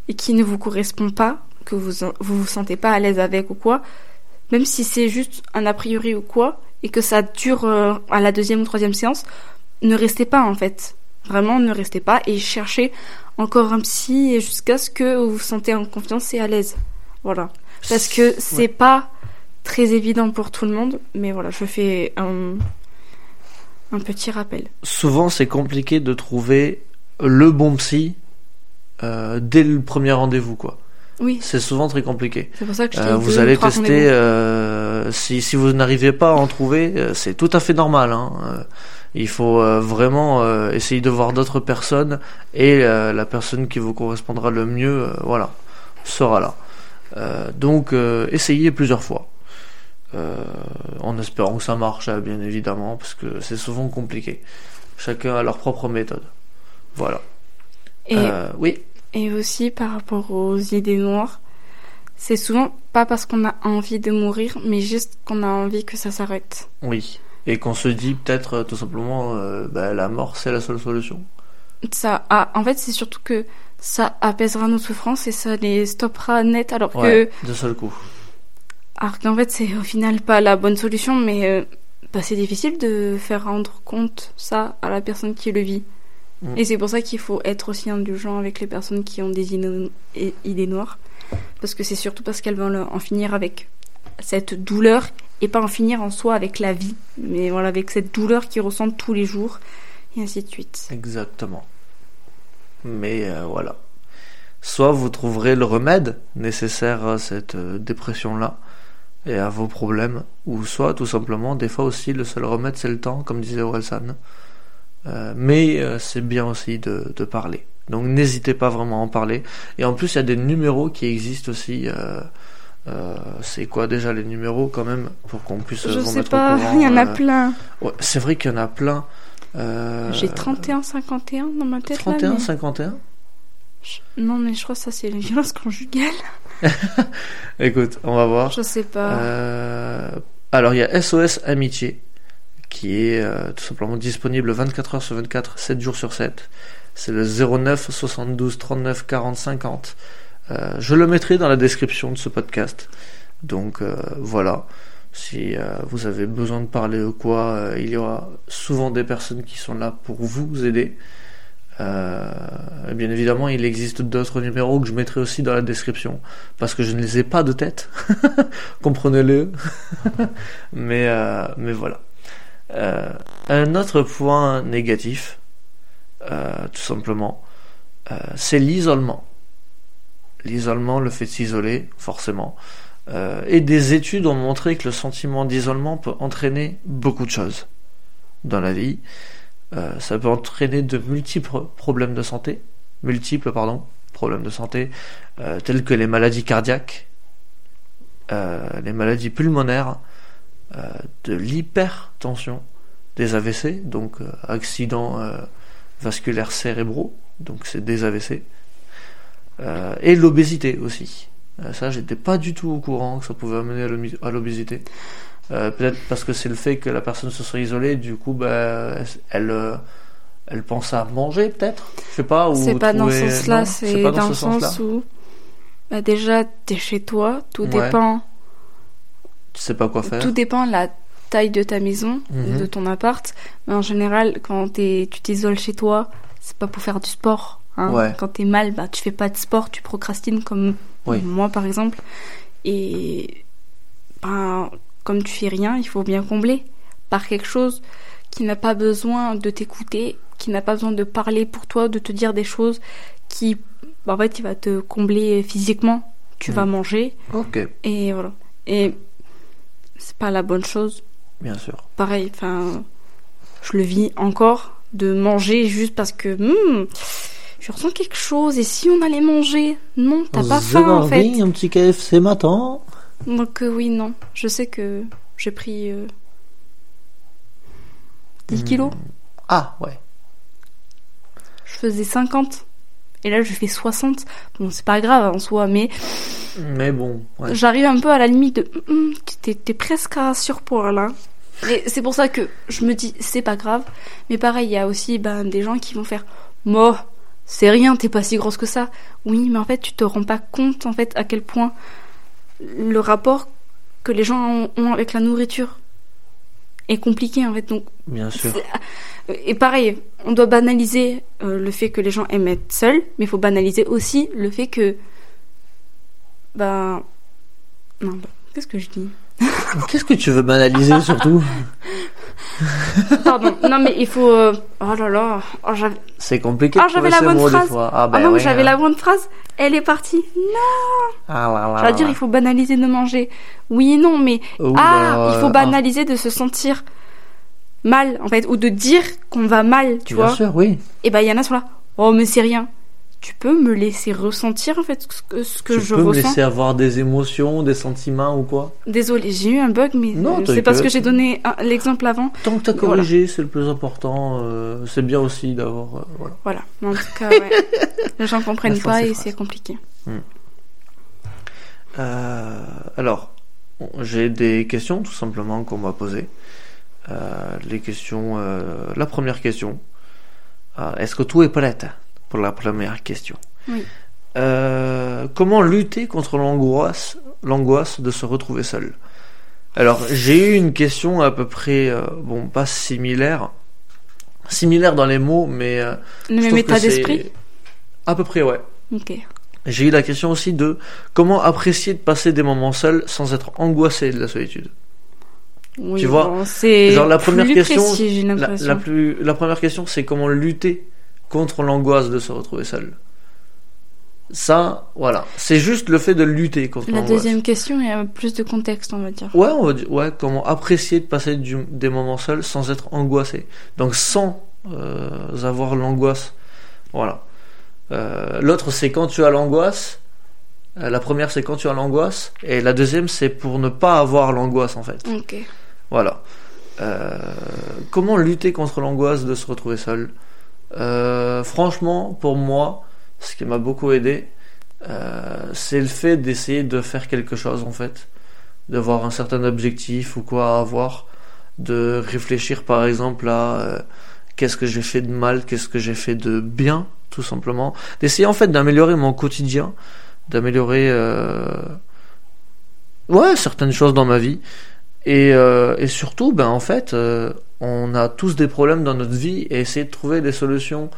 et qui ne vous correspond pas, que vous vous, vous sentez pas à l'aise avec ou quoi, même si c'est juste un a priori ou quoi, et que ça dure à la deuxième ou troisième séance, ne restez pas en fait. Vraiment, ne restez pas et cherchez encore un psy jusqu'à ce que vous vous sentez en confiance et à l'aise. Voilà. Parce que c'est Ouais. pas très évident pour tout le monde, mais voilà, je fais un, un petit rappel. Souvent, c'est compliqué de trouver le bon psy euh, dès le premier rendez-vous, quoi. Oui, C'est souvent très compliqué. c'est pour ça que je Euh, vous ou allez tester, euh, si, si vous n'arrivez pas à en trouver, euh, c'est tout à fait normal. Hein. Il faut vraiment essayer de voir d'autres personnes et la personne qui vous correspondra le mieux, voilà, sera là. Euh, donc, euh, essayez plusieurs fois. Euh, en espérant que ça marche, hein, bien évidemment, parce que c'est souvent compliqué. Chacun a leur propre méthode. Voilà. Et, oui, et aussi par rapport aux idées noires, c'est souvent pas parce qu'on a envie de mourir, mais juste qu'on a envie que ça s'arrête. oui. Et qu'on se dit peut-être tout simplement, euh, bah, la mort c'est la seule solution. Ça, a- en fait, c'est surtout que ça apaisera nos souffrances et ça les stoppera net, alors Ouais, que, de seul coup. alors qu'en fait, c'est au final pas la bonne solution, mais euh, bah, c'est difficile de faire rendre compte ça à la personne qui le vit. Mm. Et c'est pour ça qu'il faut être aussi indulgent avec les personnes qui ont des idées, noires, parce que c'est surtout parce qu'elles veulent en finir avec cette douleur et pas en finir en soi avec la vie, mais voilà, avec cette douleur qu'ils ressentent tous les jours, et ainsi de suite. Exactement. Mais euh, voilà. Soit vous trouverez le remède nécessaire à cette euh, dépression-là et à vos problèmes, ou soit tout simplement, des fois aussi, le seul remède c'est le temps, comme disait Orelsan. Euh, mais euh, c'est bien aussi de, de parler. Donc n'hésitez pas vraiment à en parler. Et en plus, il y a des numéros qui existent aussi. euh, c'est quoi déjà les numéros quand même pour qu'on puisse Je vous sais mettre pas, au courant il y en a plein. ouais, c'est vrai qu'il y en a plein. Euh, J'ai 31-51 dans ma tête 31, là. mais- 51 Je- Non, mais je crois que ça c'est les violences conjugales. Écoute, on va voir. Je sais pas. Euh, alors, il y a SOS Amitié, qui est euh, tout simplement disponible 24 heures sur 24, 7 jours sur 7. C'est le 09 72 39 40 50. Euh, je le mettrai dans la description de ce podcast. Donc voilà, si euh, vous avez besoin de parler ou quoi, euh, il y aura souvent des personnes qui sont là pour vous aider. Euh, bien évidemment, il existe d'autres numéros que je mettrai aussi dans la description parce que je ne les ai pas de tête. Comprenez-le. mais, euh, mais voilà. Euh, un autre point négatif, euh, tout simplement, c'est l'isolement. L'isolement, le fait de s'isoler, forcément. Euh, et des études ont montré que le sentiment d'isolement peut entraîner beaucoup de choses dans la vie. Euh, ça peut entraîner de multiples problèmes de santé, multiples pardon, problèmes de santé, euh, tels que les maladies cardiaques, les maladies pulmonaires, de l'hypertension, des AVC, donc accidents vasculaires cérébraux, donc c'est des AVC, et l'obésité aussi. Euh, ça, j'étais pas du tout au courant que ça pouvait amener à l'obésité. Euh, Peut-être parce que c'est le fait que la personne se soit isolée, du coup, bah, elle, euh, elle pense à manger, peut-être? Je sais pas. c'est pas dans ce sens-là, c'est dans, ce le sens sens-là. où bah, déjà t'es chez toi, tout Ouais. dépend, Tu sais pas quoi faire. tout dépend de la taille de ta maison, Mhm. de ton appart. Mais en général, quand t'es- tu t'isoles chez toi, c'est pas pour faire du sport. Hein. Ouais. Quand t'es mal, bah tu fais pas de sport, tu procrastines comme Oui. moi par exemple. Et ben, comme tu fais rien, il faut bien combler par quelque chose qui n'a pas besoin de t'écouter, qui n'a pas besoin de parler pour toi, de te dire des choses qui, bah, en fait, il va te combler physiquement. Tu vas manger Ok, et voilà. Et c'est pas la bonne chose. bien sûr. Pareil, enfin, je le vis encore de manger juste parce que hmm, je ressens quelque chose. Et si on allait manger? Non, t'as pas faim en fait. un petit KFC matin. Donc euh, oui, non. Je sais que j'ai pris euh, 10 kilos. Ah, ouais. Je faisais 50. Et là, je fais 60. Bon, c'est pas grave en soi, mais Mais bon, ouais. j'arrive un peu à la limite de... Hum, t'es, t'es presque à surpoids là. Et c'est pour ça que je me dis, c'est pas grave. Mais pareil, il y a aussi ben, des gens qui vont faire... Moi, c'est rien, t'es pas si grosse que ça. Oui, mais en fait, tu te rends pas compte en fait à quel point le rapport que les gens ont- avec la nourriture. est compliqué en fait. Donc, Bien sûr. et pareil, on doit banaliser euh, le fait que les gens aiment être seuls, mais il faut banaliser aussi le fait que, bah, non, bah, qu'est-ce que je dis? Qu'est-ce que tu veux banaliser surtout? Pardon. non mais il faut. euh, Oh là là. Oh, j'avais C'est compliqué Ah, de j'avais trouver la bonne des phrase. fois. Ah, Ah ben non, j'avais hein. la bonne phrase. Elle est partie. Ah là là J'allais dire, là. il faut banaliser de manger. Oui et non, mais Ouh ah, là, il faut ah. banaliser de se sentir mal, en fait, ou de dire qu'on va mal, tu Bien vois. sûr, oui. Et ben, il y en a qui sont là. Oh, mais c'est rien. Tu peux me laisser ressentir, en fait, ce que, ce que tu je peux me ressens. laisser avoir des émotions, des sentiments ou quoi? Désolée, j'ai eu un bug, mais euh, c'est parce que j'ai donné l'exemple avant. Tant que t'as Voilà. corrigé, c'est le plus important. euh, c'est bien aussi d'avoir. euh, voilà. Voilà. Mais en tout cas, ouais. les gens comprennent pas et c'est compliqué. Euh, alors, j'ai des questions tout simplement qu'on m'a posées. Les questions. la première question. Est-ce que tout est prête pour la première question Oui. Euh, comment lutter contre l'angoisse, l'angoisse de se retrouver seul? Alors, j'ai eu une question à peu près, euh, bon, pas similaire, similaire dans les mots, mais euh, Le même état d'esprit? À peu près, ouais. Ok. J'ai eu la question aussi de comment apprécier de passer des moments seuls sans être angoissé de la solitude. Oui, Tu vois, bon, c'est genre la première question, précis, la plus, la première question, c'est comment lutter contre l'angoisse de se retrouver seul. Ça, voilà, c'est juste le fait de lutter contre La l'angoisse. deuxième question, il y a plus de contexte, on va dire. Ouais, on va dire, ouais, comment apprécier de passer du- des moments seuls sans être angoissé. Donc sans euh, avoir l'angoisse. Voilà. Euh, L'autre, c'est quand tu as l'angoisse. Euh, la première, c'est quand tu as l'angoisse. Et la deuxième, c'est pour ne pas avoir l'angoisse, en fait. Ok. Voilà. Comment lutter contre l'angoisse de se retrouver seul? Euh, Franchement, pour moi, ce qui m'a beaucoup aidé, euh, c'est le fait d'essayer de faire quelque chose en fait, d'avoir un certain objectif ou quoi à avoir, de réfléchir par exemple à euh, qu'est-ce que j'ai fait de mal, qu'est-ce que j'ai fait de bien, tout simplement, d'essayer en fait d'améliorer mon quotidien, d'améliorer euh, ouais certaines choses dans ma vie. Et, euh, et surtout ben en fait euh, on a tous des problèmes dans notre vie et essayer de trouver des solutions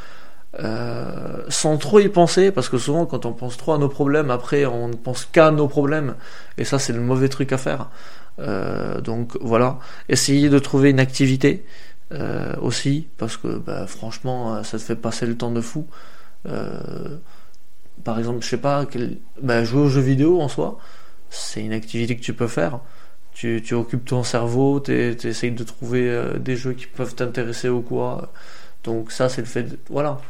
euh, sans trop y penser parce que souvent quand on pense trop à nos problèmes après on ne pense qu'à nos problèmes. Et ça c'est le mauvais truc à faire. Euh, donc voilà. Essayer de trouver une activité euh, aussi parce que bah, franchement ça te fait passer le temps de fou. Par exemple je sais pas bah, jouer aux jeux vidéo en soi c'est une activité que tu peux faire tu, tu occupes ton cerveau, tu essayes de trouver euh, des jeux qui peuvent t'intéresser ou quoi. Donc ça, c'est le fait de... Voilà.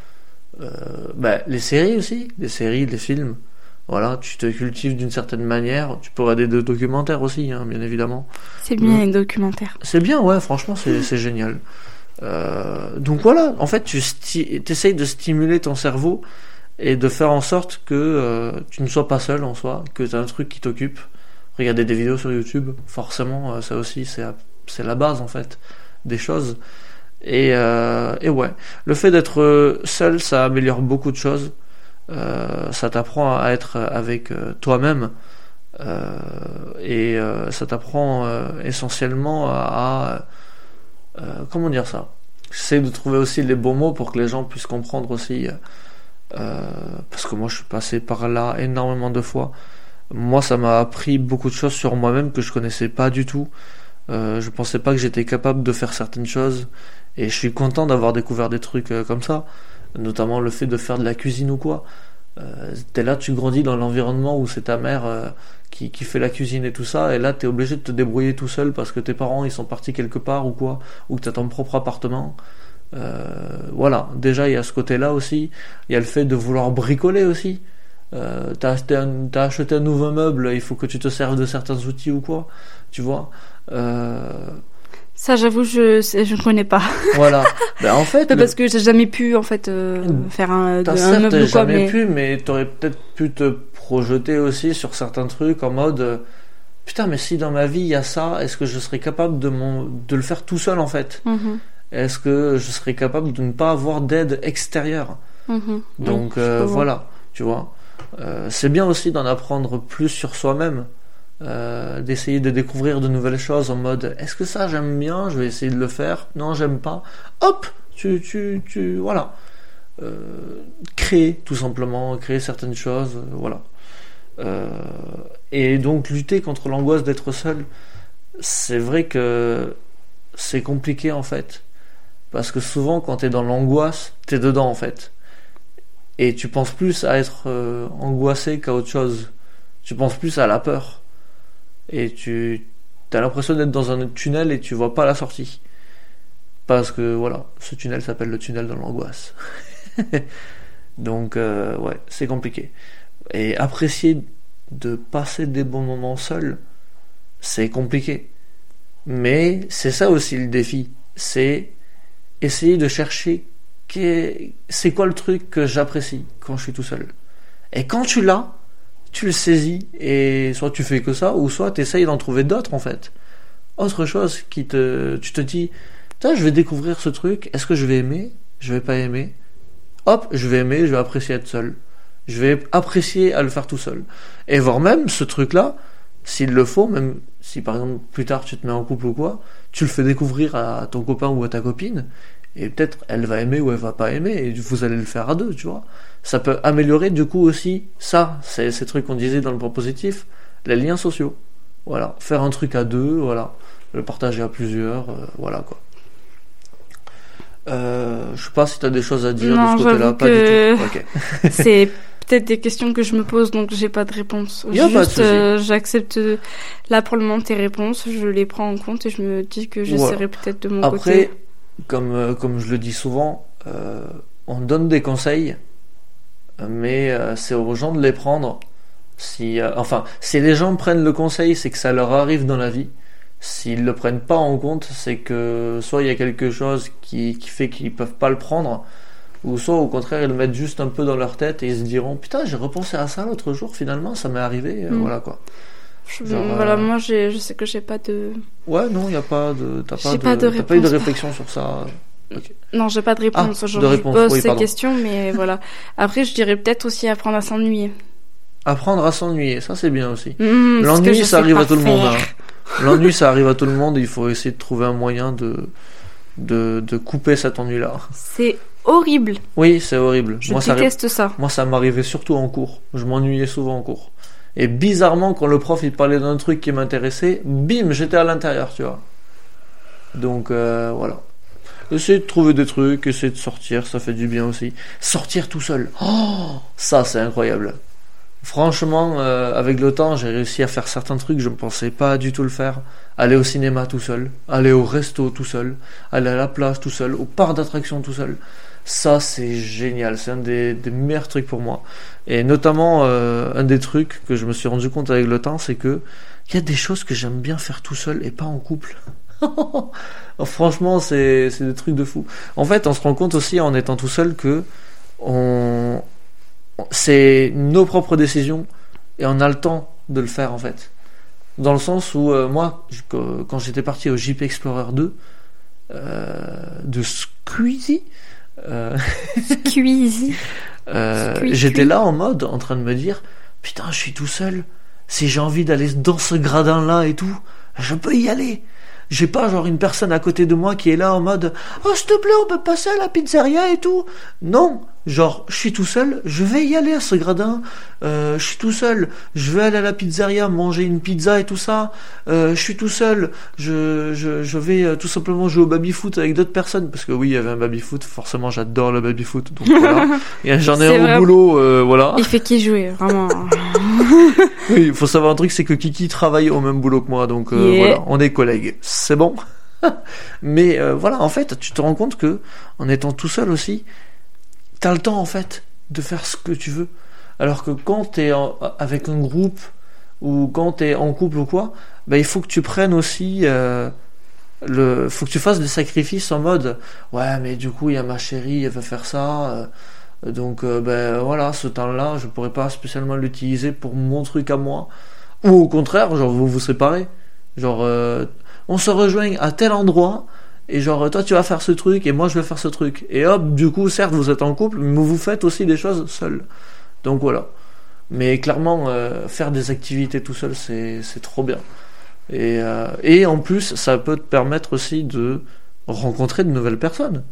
Euh, bah, les séries aussi, les séries, les films. Voilà, tu te cultives d'une certaine manière. Tu peux regarder des documentaires aussi, hein, bien évidemment. C'est bien Mm. les documentaires. C'est bien, ouais, franchement, c'est génial. Euh, donc voilà, en fait, tu essayes de stimuler ton cerveau et de faire en sorte que tu ne sois pas seul en soi, que tu as un truc qui t'occupe. Regarder des vidéos sur YouTube, forcément, euh, ça aussi, c'est la base en fait des choses. Et, euh, ouais, le fait d'être euh, seul, ça améliore beaucoup de choses. Ça t'apprend à être avec toi-même. Et ça t'apprend essentiellement à, comment dire ça? J'essaie de trouver aussi les bons mots pour que les gens puissent comprendre aussi parce que moi je suis passé par là énormément de fois moi ça m'a appris beaucoup de choses sur moi-même que je connaissais pas du tout. Euh, je pensais pas que j'étais capable de faire certaines choses. Et je suis content d'avoir découvert des trucs euh, comme ça. Notamment le fait de faire de la cuisine ou quoi. Euh, t'es là tu grandis dans l'environnement où c'est ta mère euh, qui, qui fait la cuisine et tout ça, et là t'es obligé de te débrouiller tout seul parce que tes parents ils sont partis quelque part ou quoi, ou que t'as ton propre appartement. Euh, voilà, déjà il y a ce côté-là aussi, il y a le fait de vouloir bricoler aussi. Euh, t'as acheté, acheté un nouveau meuble, il faut que tu te serves de certains outils ou quoi, tu vois. Euh, Ça, j'avoue, je je connais pas. voilà. ben, en fait, le- Parce que j'ai jamais pu en fait euh, Mm. faire un, de- un meuble ou quoi, jamais mais pu, mais t'aurais peut-être pu te projeter aussi sur certains trucs en mode euh, putain, mais si dans ma vie il y a ça, est-ce que je serais capable de, mon, de le faire tout seul en fait? Mhm, Est-ce que je serais capable de ne pas avoir d'aide extérieure? Mhm. Donc Oui, euh, voilà, tu vois. Euh, c'est bien aussi d'en apprendre plus sur soi-même. euh, d'essayer de découvrir de nouvelles choses en mode est-ce que ça j'aime bien, je vais essayer de le faire, non j'aime pas, hop, tu, tu, tu voilà. Euh, créer tout simplement, créer certaines choses, voilà. Et donc lutter contre l'angoisse d'être seul, c'est vrai que c'est compliqué en fait. Parce que souvent quand t'es dans l'angoisse, t'es dedans en fait. Et tu penses plus à être euh, angoissé qu'à autre chose. Tu penses plus à la peur. Et tu as l'impression d'être dans un tunnel et tu vois pas la sortie. Parce que voilà, ce tunnel s'appelle le tunnel de l'angoisse. Donc euh, ouais, c'est compliqué. Et apprécier de passer des bons moments seul, c'est compliqué. Mais c'est ça aussi le défi. C'est essayer de chercher c'est quoi le truc que j'apprécie quand je suis tout seul? Et quand tu l'as, tu le saisis et soit tu fais que ça, ou soit tu essayes d'en trouver d'autres en fait. Autre chose qui te, tu te dis, je vais découvrir ce truc, est-ce que je vais aimer? Je vais pas aimer. Hop, je vais aimer, je vais apprécier être seul. Je vais apprécier à le faire tout seul. Et voire même ce truc-là, s'il le faut, même si par exemple plus tard tu te mets en couple ou quoi, tu le fais découvrir à ton copain ou à ta copine, et peut-être elle va aimer ou elle va pas aimer, et vous allez le faire à deux, tu vois. Ça peut améliorer du coup aussi ça, c'est ces trucs qu'on disait dans le propositif, les liens sociaux. Voilà, faire un truc à deux, voilà, le partager à plusieurs, euh, voilà quoi. Euh, je sais pas si tu as des choses à dire de ce côté-là, pas du tout. c'est peut-être des questions que je me pose, donc j'ai pas de réponse. Juste, euh, j'accepte là pour le moment tes réponses, je les prends en compte et je me dis que j'essaierai peut-être de mon Après, côté. Après, comme, euh, comme je le dis souvent, euh, on donne des conseils, mais euh, c'est aux gens de les prendre. Si, enfin, si les gens prennent le conseil, c'est que ça leur arrive dans la vie. S'ils le prennent pas en compte, c'est que soit il y a quelque chose qui, qui fait qu'ils peuvent pas le prendre, ou soit au contraire ils le mettent juste un peu dans leur tête et ils se diront putain j'ai repensé à ça l'autre jour finalement ça m'est arrivé mm. voilà quoi voilà, moi je sais que j'ai pas de. Ouais, non, il n'y a pas de. T'as pas, pas, de pas eu de réflexion sur ça. Non, j'ai pas de réponse. Ah, je pose ces questions, mais voilà. Après, je dirais peut-être aussi apprendre à s'ennuyer. Apprendre à s'ennuyer, ça c'est bien aussi. Mmh, L'ennui, ça arrive à tout le monde. Hein. L'ennui, ça arrive à tout le monde. Il faut essayer de trouver un moyen de, de, de couper cet ennui-là. C'est horrible. Oui, c'est horrible. Je moi, déteste ça. Moi, ça m'arrivait surtout en cours. Je m'ennuyais souvent en cours. Et bizarrement, quand le prof il parlait d'un truc qui m'intéressait, bim, j'étais à l'intérieur, tu vois. Donc euh, voilà. Essayer de trouver des trucs, essayer de sortir, ça fait du bien aussi. Sortir tout seul, oh, ça c'est incroyable. Franchement, euh, avec le temps, j'ai réussi à faire certains trucs, je ne pensais pas du tout le faire. Aller au cinéma tout seul, aller au resto tout seul, aller à la plage tout seul, au parc d'attractions tout seul. Ça, c'est génial. C'est un des, meilleurs trucs pour moi. Et notamment, euh, un des trucs que je me suis rendu compte avec le temps, c'est que il y a des choses que j'aime bien faire tout seul et pas en couple. Franchement, c'est des trucs de fou. En fait, on se rend compte aussi en étant tout seul que on, c'est nos propres décisions et on a le temps de le faire en fait. Dans le sens où euh, moi, quand j'étais parti au Jeep Explorer 2 euh, de Squeezie, Squeezie. Euh, j'étais là en mode en train de me dire putain je suis tout seul. Si j'ai envie d'aller dans ce gradin là et tout je peux y aller. J'ai pas genre une personne à côté de moi qui est là en mode oh s'il te plaît on peut passer à la pizzeria et tout. Non Genre, je suis tout seul, je vais y aller à ce gradin, euh, je suis tout seul, je vais aller à la pizzeria manger une pizza et tout ça, euh, je suis tout seul, je, je, je vais euh, tout simplement jouer au baby-foot avec d'autres personnes, parce que oui, il y avait un baby-foot, forcément j'adore le baby-foot, donc voilà. J'en ai un au boulot, euh, voilà. Il fait qui jouer, vraiment. oui, il faut savoir un truc, c'est que Kiki travaille au même boulot que moi, donc euh, voilà, on est collègues, c'est bon. Mais voilà, en fait, tu te rends compte que en étant tout seul aussi, le temps en fait de faire ce que tu veux. Alors que quand t'es avec un groupe ou quand t'es en couple ou quoi, bah, il faut que tu prennes aussi euh, le, faut que tu fasses des sacrifices en mode ouais mais du coup il y a ma chérie, elle veut faire ça, euh, donc euh, ben voilà ce temps-là je pourrais pas spécialement l'utiliser pour mon truc à moi. Ou au contraire genre vous vous séparez, genre on se rejoint à tel endroit et genre toi tu vas faire ce truc et moi je vais faire ce truc et hop du coup certes vous êtes en couple mais vous faites aussi des choses seuls donc voilà Mais clairement, euh, faire des activités tout seul, c'est c'est trop bien. Et, euh, et en plus, ça peut te permettre aussi de rencontrer de nouvelles personnes.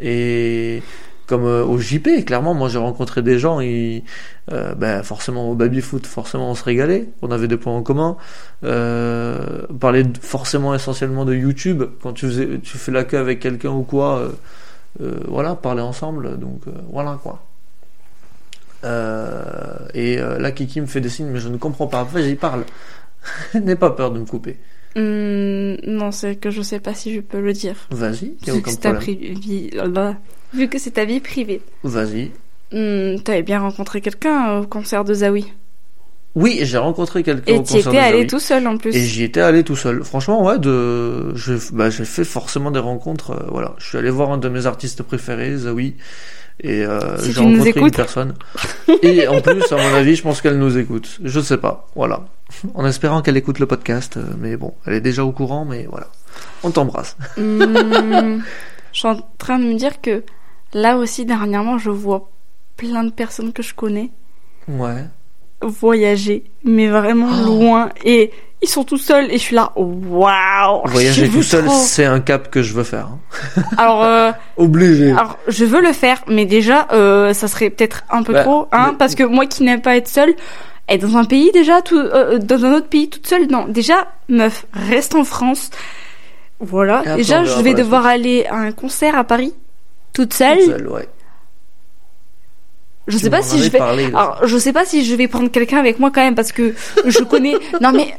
Et comme euh, au JP, clairement, moi j'ai rencontré des gens, et, euh, ben, forcément au baby-foot, forcément on se régalait, on avait des points en commun. Euh, forcément essentiellement de YouTube, quand tu, faisais, tu fais la queue avec quelqu'un ou quoi, euh, voilà, parler ensemble, donc voilà quoi. Et là, Kiki me fait des signes, mais je ne comprends pas. Vas-y, parle. N'aie pas peur de me couper. Hum, non, c'est que je sais pas si je peux le dire. Vas-y, y a Vu que problème. vie, vu que c'est ta vie privée. Vas-y. Hum, T'avais bien rencontré quelqu'un au concert de Zawi. Oui, j'ai rencontré quelqu'un Et concert étais allé tout seul en plus. Et j'y étais allé tout seul. Franchement, ouais, de, je, bah, j'ai fait forcément des rencontres. euh, voilà, je suis allé voir un de mes artistes préférés, Zawi, et euh, Si j'ai tu rencontré une personne. Et en plus, à mon avis, je pense qu'elle nous écoute. Je sais pas. Voilà, en espérant qu'elle écoute le podcast. euh, Mais bon, elle est déjà au courant. Mais voilà, on t'embrasse. Hum, je suis en train de me dire que là aussi, dernièrement, je vois plein de personnes que je connais Ouais. Voyager, mais vraiment Oh. loin. Et ils sont tout seuls et je suis là, waouh Voyager tout seul, c'est un cap que je veux faire. hein. Alors, euh, Obligé. alors, je veux le faire, mais déjà, euh, ça serait peut-être un peu Bah, trop, hein, mais- parce que moi qui n'aime pas être seule, être dans un pays déjà, tout, euh, dans un autre pays toute seule, non. Déjà, meuf, reste en France. Voilà. Déjà, verra je vais devoir aller à un concert à Paris, toute seule. Toute seule, ouais. Je Tu sais pas si je vais. parlé. Alors, je sais pas si je vais prendre quelqu'un avec moi quand même parce que je connais. non mais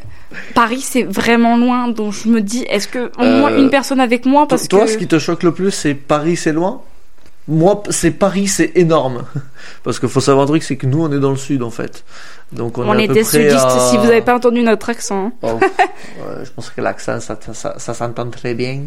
Paris c'est vraiment loin, donc je me dis est-ce que au moins Euh, une personne avec moi parce Toi, que. ce qui te choque le plus, c'est Paris, c'est loin? Moi, c'est Paris, c'est énorme. Parce qu'il faut savoir un truc, c'est que nous, on est dans le sud, en fait. Donc, on, On est près sudistes à- si vous avez pas entendu notre accent. hein. Oh, je pense que l'accent, ça, ça, ça, ça s'entend très bien.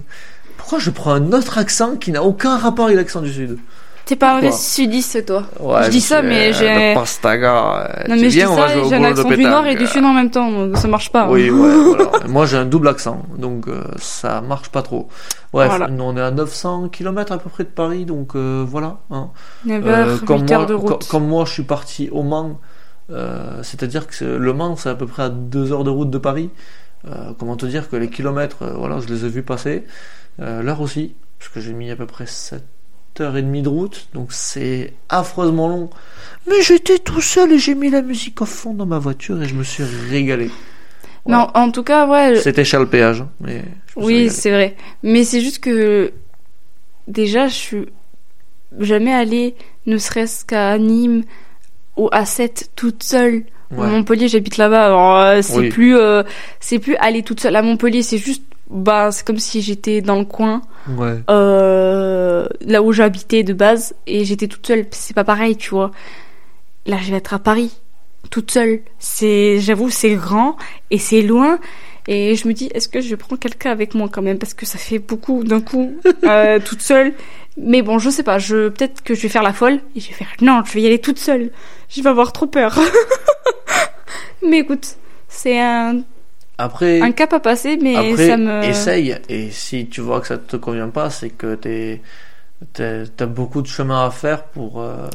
Pourquoi je prends un autre accent qui n'a aucun rapport avec l'accent du sud? T'es pas un vrai sudiste toi. Ouais, Je dis ça, mais euh, j'ai- pastaga. euh, Non mais je dis ça, j'ai un accent du nord et du sud en même temps, donc ça marche pas. hein. Oui, ouais, voilà. Moi, j'ai un double accent, donc euh, ça marche pas trop. Bref, Voilà. nous, on est à 900 km à peu près de Paris, donc euh, voilà. Hein. 9 Euh, heures, 8 comme, moi, de route. comme moi, je suis parti au Mans, euh, c'est-à-dire que le Mans, c'est à peu près à 2 heures de route de Paris. Euh, comment te dire que les kilomètres, euh, voilà, je les ai vus passer. Euh, L'heure aussi, parce que j'ai mis à peu près 7 heures et demie de route, donc c'est affreusement long. Mais j'étais tout seul et j'ai mis la musique au fond dans ma voiture et je me suis régalé. Mais en, en tout cas, ouais. C'était cher le péage, hein, mais Oui, c'est vrai. Mais c'est juste que déjà, je suis jamais allée, ne serait-ce qu'à Nîmes ou à Sète toute seule. Ouais. À Montpellier, j'habite là-bas. Alors euh, c'est Oui. plus, euh, c'est plus aller toute seule à Montpellier. C'est juste, bah, c'est comme si j'étais dans le coin, Ouais. euh, là où j'habitais de base, et j'étais toute seule. C'est pas pareil, tu vois. Là, je vais être à Paris, toute seule. C'est, j'avoue, c'est grand et c'est loin. Et je me dis, est-ce que je prends quelqu'un avec moi quand même? Parce que ça fait beaucoup d'un coup, euh, toute seule. Mais bon, je sais pas. Je peut-être que je vais faire la folle et je vais faire non, je vais y aller toute seule. Je vais avoir trop peur. mais écoute, c'est un, Après, un cap à passer, mais Après, ça me. essaye. Et si tu vois que ça te convient pas, c'est que t'es- t'as beaucoup de chemin à faire pour, euh,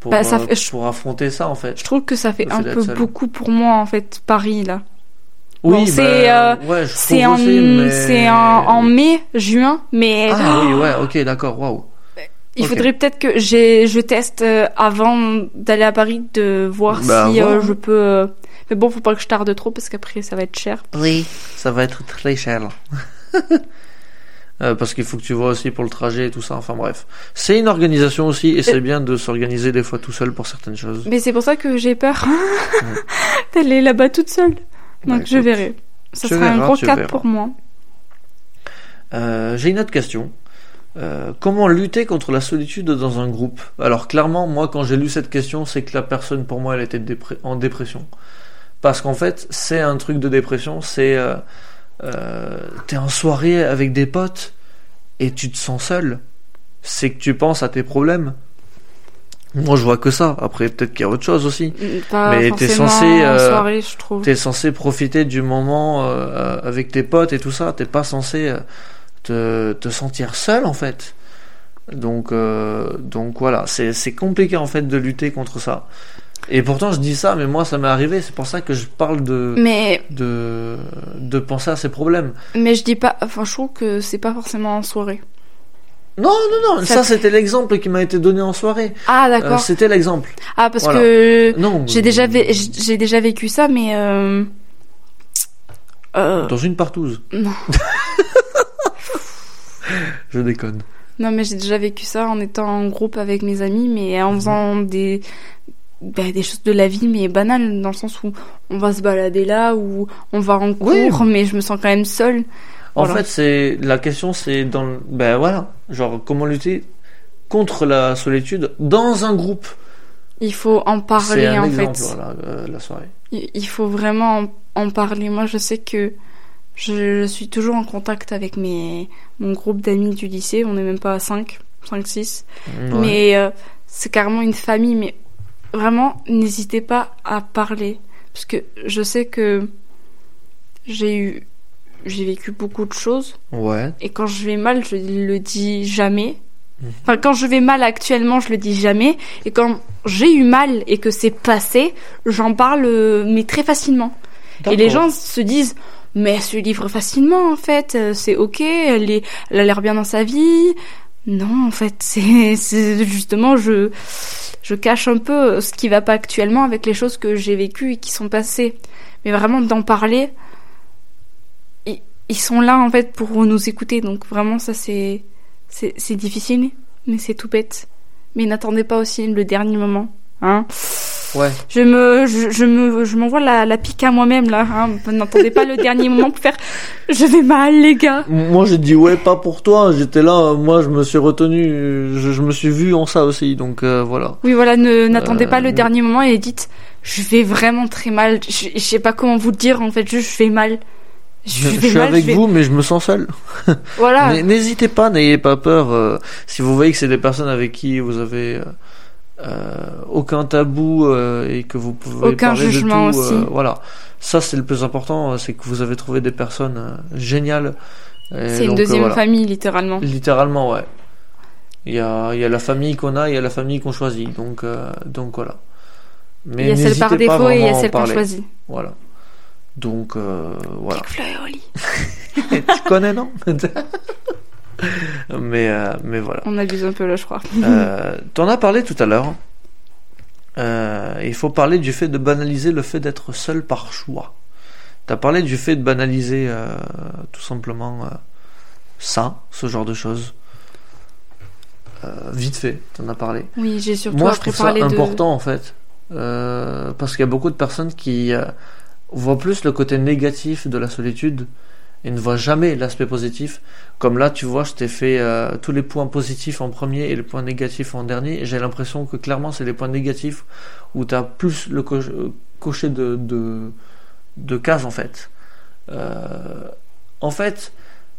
pour, Bah, ça euh, fait- pour affronter ça, en fait. Je trouve que ça fait un fait peu seul. beaucoup pour moi en fait Paris là. Oui, Bon, c'est, ouais, je C'est trouve en, aussi, mais- c'est en, en mai, juin, mais Ah oui, ouais, ok, d'accord, waouh. Il faudrait peut-être que je teste euh, avant d'aller à Paris de voir Bah, si euh, je peux. euh, Mais bon, faut pas que je tarde trop parce qu'après ça va être cher. Oui, ça va être très cher. Euh, parce qu'il faut que tu vois aussi pour le trajet et tout ça. Enfin bref, c'est une organisation aussi et c'est bien de s'organiser des fois tout seul pour certaines choses. Mais c'est pour ça que j'ai peur d'aller là-bas toute seule. Bah, Donc je verrai. Ça sera un gros cap verras. pour moi. Euh, J'ai une autre question. Euh, comment lutter contre la solitude dans un groupe? Alors clairement, moi, quand j'ai lu cette question, c'est que la personne, pour moi, elle était en dépression. Parce qu'en fait, c'est un truc de dépression. C'est euh, euh, t'es en soirée avec des potes et tu te sens seul. C'est que tu penses à tes problèmes. Moi, je vois que ça. Après, peut-être qu'il y a autre chose aussi. Pas Mais t'es censé, en euh, soirée, je trouve. T'es censé profiter du moment euh, avec tes potes et tout ça. T'es pas censé te, te sentir seul en fait. Donc, euh, donc voilà, c'est compliqué en fait de lutter contre ça. Et pourtant, je dis ça, mais moi, ça m'est arrivé. C'est pour ça que je parle de, Mais, de, de penser à ces problèmes. mais je dis pas, enfin, je trouve que c'est pas forcément en soirée. Non, non, non. Ça c'était l'exemple qui m'a été donné en soirée. Ah, Euh, d'accord. c'était l'exemple. ah, parce voilà. que Non. j'ai euh, déjà, vé- j'ai déjà vécu ça, mais, euh, euh, Dans une partouze. non. Je déconne. Non, mais j'ai déjà vécu ça en étant en groupe avec mes amis, mais en faisant des, ben, des choses de la vie, mais banales, dans le sens où on va se balader là, ou on va en cours, Oui. mais je me sens quand même seule. En Voilà. fait, c'est la question, c'est dans ben voilà, genre comment lutter contre la solitude dans un groupe. Il faut en parler, un en exemple, fait. voilà, euh, la soirée. Il il faut vraiment en, en parler. Moi, je sais que je, je suis toujours en contact avec mes, mon groupe d'amis du lycée. On n'est même pas à 5, 5, 6. Ouais. Mais euh, c'est carrément une famille. Mais vraiment, n'hésitez pas à parler. Parce que je sais que j'ai eu. J'ai vécu beaucoup de choses. Ouais. Et quand je vais mal, je le dis jamais. Mhm. Enfin, quand je vais mal actuellement, je le dis jamais. Et quand j'ai eu mal et que c'est passé, j'en parle, euh, mais très facilement. Et les gens se disent, mais elle se livre facilement, en fait. euh, C'est ok, elle, est, elle a l'air bien dans sa vie. Non, en fait, c'est justement, je, je cache un peu ce qui va pas actuellement avec les choses que j'ai vécues et qui sont passées. Mais vraiment, d'en parler, ils, ils sont là, en fait, pour nous écouter. Donc, vraiment, ça, c'est, c'est difficile, mais c'est tout bête. Mais n'attendez pas aussi le dernier moment. Hein Ouais. je me, je, je me, je m'envoie la, la pique à moi-même là. Hein. N'entendez pas le dernier moment pour faire. Je vais mal, les gars. Moi, j'ai dit ouais, pas pour toi. J'étais là. Moi, je me suis retenu. Je, je me suis vu en ça aussi. Donc euh, voilà. Oui, voilà. Ne n'attendez Euh, pas le mais- dernier moment et dites. Je vais vraiment très mal. Je, je sais pas comment vous le dire. En fait, juste je vais mal. Je, Je, suis mal. avec je vais- vous, mais je me sens seul. Voilà. N'hésitez pas, n'ayez pas peur. euh, si vous voyez que c'est des personnes avec qui vous avez euh, aucun tabou euh, et que vous pouvez Aucun parler jugement de tout, aussi. euh, voilà, ça c'est le plus important, euh, c'est que vous avez trouvé des personnes euh, géniales. C'est une euh, deuxième voilà. famille, littéralement. Littéralement, ouais. Il y a, il y a la famille qu'on a, il y a la famille qu'on choisit. Donc, euh, donc voilà. Mais il y a celle par défaut et il y a celle qu'on choisit. Voilà. Donc euh, voilà. Fly Oli. tu connais non? Mais euh, mais voilà. On abuse un peu là, je crois. Euh, T'en as parlé tout à l'heure. Euh, il faut parler du fait de banaliser le fait d'être seul par choix. T'as parlé du fait de banaliser tout simplement ça, ce genre de choses. Vite fait, t'en as parlé. Oui, j'ai surtout Moi, je trouve ça de. important en fait, parce qu'il y a beaucoup de personnes qui voient plus le côté négatif de la solitude et ne voient jamais l'aspect positif. Comme là, tu vois, je t'ai fait euh, tous les points positifs en premier et les points négatifs en dernier. J'ai l'impression que clairement, c'est les points négatifs où tu as plus le co- euh, coché de, de, cases en fait. Euh, en fait,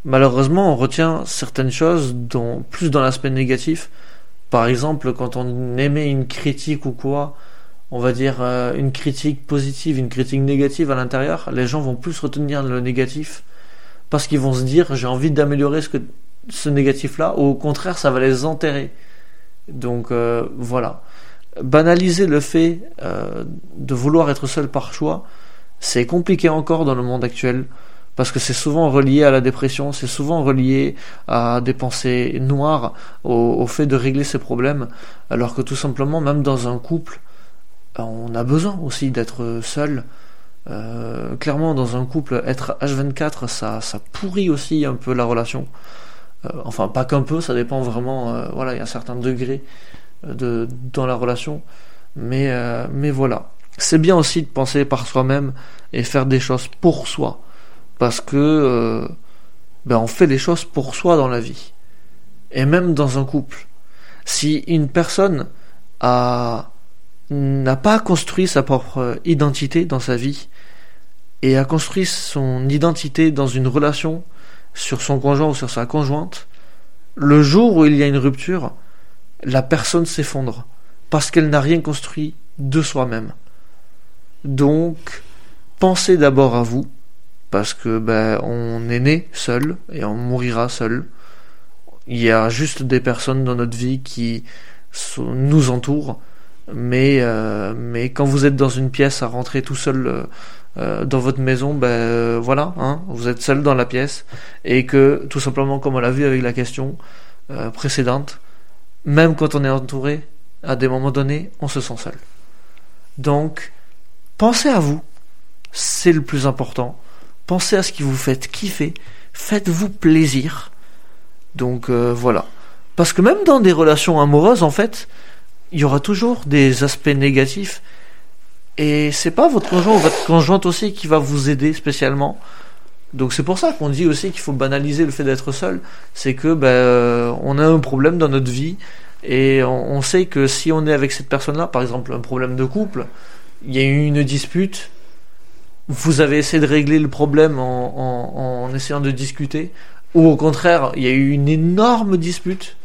malheureusement, on retient certaines choses dont, plus dans l'aspect négatif. Par exemple, quand on émet une critique ou quoi, on va dire une critique positive, une critique négative à l'intérieur, les gens vont plus retenir le négatif parce qu'ils vont se dire j'ai envie d'améliorer ce, ce négatif-là, ou au contraire, ça va les enterrer. Donc euh, voilà. Banaliser le fait euh, de vouloir être seul par choix, c'est compliqué encore dans le monde actuel parce que c'est souvent relié à la dépression, c'est souvent relié à des pensées noires, au, au fait de régler ses problèmes, alors que tout simplement, même dans un couple, on a besoin aussi d'être seul. Euh, clairement, dans un couple, être H24, ça, ça pourrit aussi un peu la relation. Euh, enfin, pas qu'un peu, ça dépend vraiment. euh, voilà, il y a un certain degré de, dans la relation. Mais, mais voilà. C'est bien aussi de penser par soi-même et faire des choses pour soi. Parce que ben on fait des choses pour soi dans la vie. Et même dans un couple. Si une personne a n'a pas construit sa propre identité dans sa vie et a construit son identité dans une relation sur son conjoint ou sur sa conjointe, le jour où il y a une rupture, la personne s'effondre parce qu'elle n'a rien construit de soi-même. Donc, pensez d'abord à vous parce que ben on est né seul et on mourira seul. Il y a juste des personnes dans notre vie qui nous entourent Mais, euh, mais quand vous êtes dans une pièce à rentrer tout seul euh, euh, dans votre maison, ben voilà, hein, vous êtes seul dans la pièce et que tout simplement, comme on l'a vu avec la question précédente, même quand on est entouré, à des moments donnés, on se sent seul. Donc, pensez à vous, c'est le plus important. Pensez à ce qui vous fait kiffer, faites-vous plaisir. Donc voilà. Parce que même dans des relations amoureuses, en fait, il y aura toujours des aspects négatifs. Et c'est pas votre conjoint ou votre conjointe aussi qui va vous aider spécialement. Donc c'est pour ça qu'on dit aussi qu'il faut banaliser le fait d'être seul. C'est que ben, euh, on a un problème dans notre vie et on, sait que si on est avec cette personne-là, par exemple un problème de couple, il y a eu une dispute, vous avez essayé de régler le problème en, en essayant de discuter, ou au contraire, il y a eu une énorme dispute,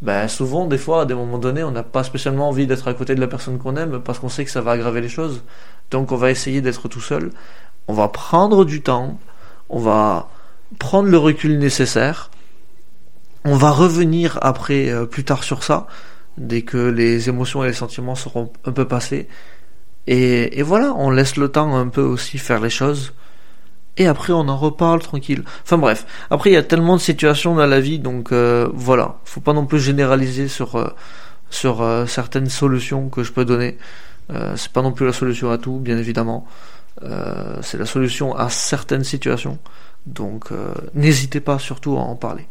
ben souvent, des fois, à des moments donnés, on n'a pas spécialement envie d'être à côté de la personne qu'on aime parce qu'on sait que ça va aggraver les choses. Donc on va essayer d'être tout seul. On va prendre du temps, on va prendre le recul nécessaire. On va revenir après, euh, plus tard sur ça, dès que les émotions et les sentiments seront un peu passés. Et, et voilà, on laisse le temps un peu aussi faire les choses. Et après, on en reparle tranquille. Enfin bref, après, il y a tellement de situations dans la vie, donc euh, voilà. Faut pas non plus généraliser sur, euh, sur euh, certaines solutions que je peux donner. Euh, c'est pas non plus la solution à tout, bien évidemment. C'est la solution à certaines situations. Donc, n'hésitez pas surtout à en parler.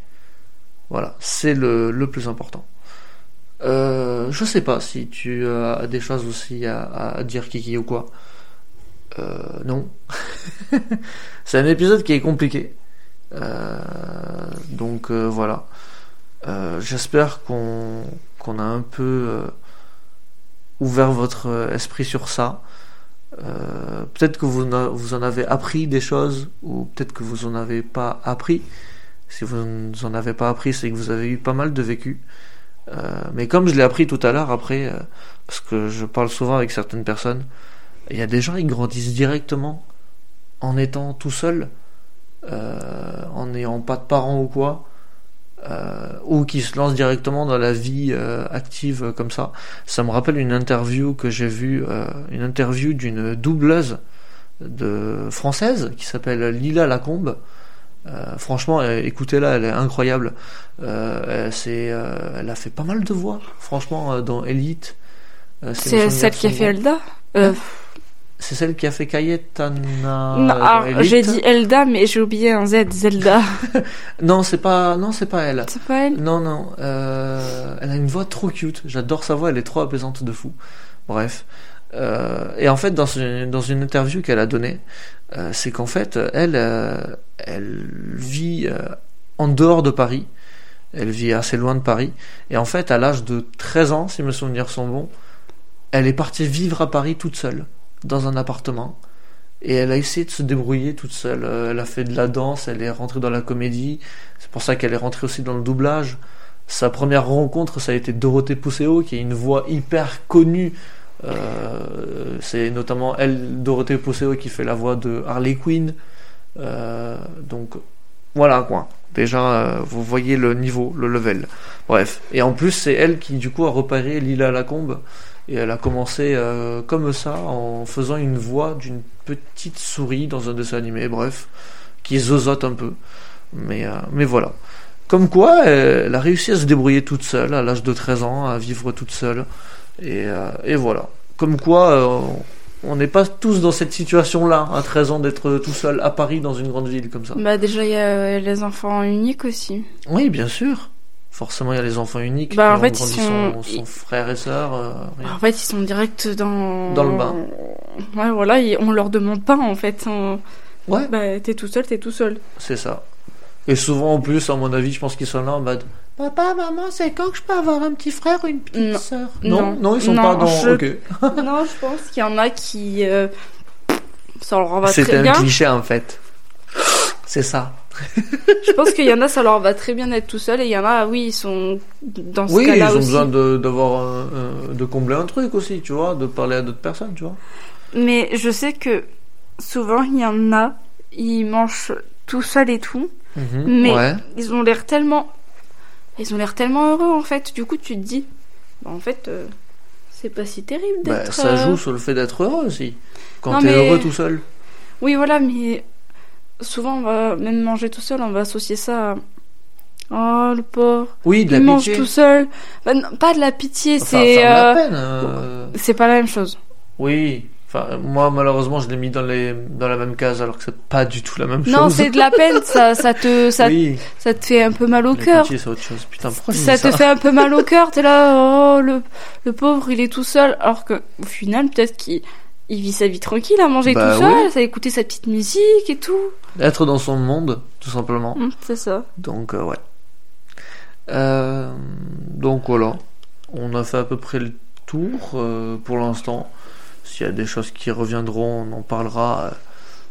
Voilà, c'est le, le plus important. Je sais pas si tu as des choses aussi à dire, Kiki, ou quoi. Euh, non. c'est un épisode qui est compliqué. Euh, donc euh, voilà. Euh, J'espère qu'on a un peu ouvert votre esprit sur ça. Peut-être que vous, en avez appris des choses ou peut-être que vous en avez pas appris. Si vous en avez pas appris, c'est que vous avez eu pas mal de vécu. Mais comme je l'ai appris tout à l'heure, après, parce que je parle souvent avec certaines personnes, il y a des gens qui grandissent directement en étant tout seul, euh, en n'ayant pas de parents ou quoi, euh, ou qui se lancent directement dans la vie euh, active comme ça. Ça me rappelle une interview que j'ai vue, euh, une interview d'une doubleuse de française qui s'appelle Lila Lacombe. Euh, franchement, euh, écoutez-la, elle est incroyable. Euh, elle, c'est, euh, elle a fait pas mal de voix, franchement, dans Elite. C'est celle qui a fait. Elda euh, C'est celle qui a fait Cayetana. non. J'ai dit Elda, mais j'ai oublié un Z, Zelda. Non, c'est pas, non, c'est pas elle. C'est pas elle Non, non. euh, elle a une voix trop cute. J'adore sa voix. Elle est trop apaisante de fou. Bref. Euh, et en fait, dans une, dans une interview qu'elle a donnée, euh, c'est qu'en fait, elle, elle vit en dehors de Paris. Elle vit assez loin de Paris. Et en fait, à l'âge de 13 ans, si mes souvenirs sont bons, elle est partie vivre à Paris toute seule, dans un appartement. Et elle a essayé de se débrouiller toute seule. Euh, Elle a fait de la danse, elle est rentrée dans la comédie. C'est pour ça qu'elle est rentrée aussi dans le doublage. Sa première rencontre, ça a été Dorothée Pousseau, qui est une voix hyper connue. Euh, c'est notamment elle, Dorothée Pousseau, qui fait la voix de Harley Quinn. Euh, donc voilà quoi. Déjà, vous voyez le niveau, le level. Bref. Et en plus, c'est elle qui du coup a repéré Lila Lacombe. Et elle a commencé euh, comme ça, en faisant une voix d'une petite souris dans un dessin animé. Bref, qui zozote un peu. Mais, euh, mais voilà. Comme quoi, elle a réussi à se débrouiller toute seule à l'âge de 13 ans, à vivre toute seule. Et, euh, et voilà. Comme quoi, on n'est pas tous dans cette situation-là, à 13 ans, d'être tout seul à Paris dans une grande ville comme ça. Bah déjà, il y a les enfants uniques aussi. Oui, bien sûr. Forcément, il y a les enfants uniques Bah, en qui fait, ont ils grandi sont- son, son frère et sœur. euh. En fait, ils sont direct dans... Dans le bain. Ouais, voilà, et on leur demande pas, en fait. On- Ouais, Bah, t'es tout seul, t'es tout seul. c'est ça. Et souvent, en plus, à mon avis, je pense qu'ils sont là en mode Papa, maman, c'est quand que je peux avoir un petit frère ou une petite Non. sœur? Non. non, ils sont Non, pas dans. je- Ok. non, je pense qu'il y en a qui... euh, Ça leur va C'était très un bien. cliché en fait. C'est ça. Je pense qu'il y en a, ça leur va très bien d'être tout seul. Et il y en a, oui, ils sont dans ce Oui, ils cas-là ont aussi. besoin de, d'avoir de combler un truc aussi, tu vois, de parler à d'autres personnes, tu vois. Mais je sais que souvent, il y en a, ils mangent tout seul et tout. Mhm, Mais Ouais. ils ont l'air tellement... Ils ont l'air tellement heureux, en fait. Du coup, tu te dis... Bah, en fait, euh, C'est pas si terrible Bah, d'être. ça euh, joue sur le fait d'être heureux aussi. Quand Non, t'es mais- heureux tout seul. Oui, voilà, mais souvent, on va même manger tout seul, on va associer ça à. Oh, le pauvre. Oui, de la Il mange pitié. tout seul. Bah, non, pas de la pitié, Enfin, c'est. euh, euh, C'est pas la même chose. Oui. Enfin, moi, malheureusement, je l'ai mis dans, les... dans la même case alors que c'est pas du tout la même chose. Non, c'est de la peine, ça, ça, te, ça, Oui. ça te fait un peu mal au cœur. c'est autre chose. Putain, pourquoi j'ai Ça mis te fait un peu mal au cœur, t'es là, oh, le, le pauvre, il est tout seul. Alors que, au final, peut-être qu'il il vit sa vie tranquille à manger Bah tout seul, à écouter sa petite musique et tout. Être dans son monde, tout simplement. Hum, c'est ça. Donc, euh, ouais. Euh, donc, voilà. On a fait à peu près le tour euh, pour l'instant. S'il y a des choses qui reviendront, on en parlera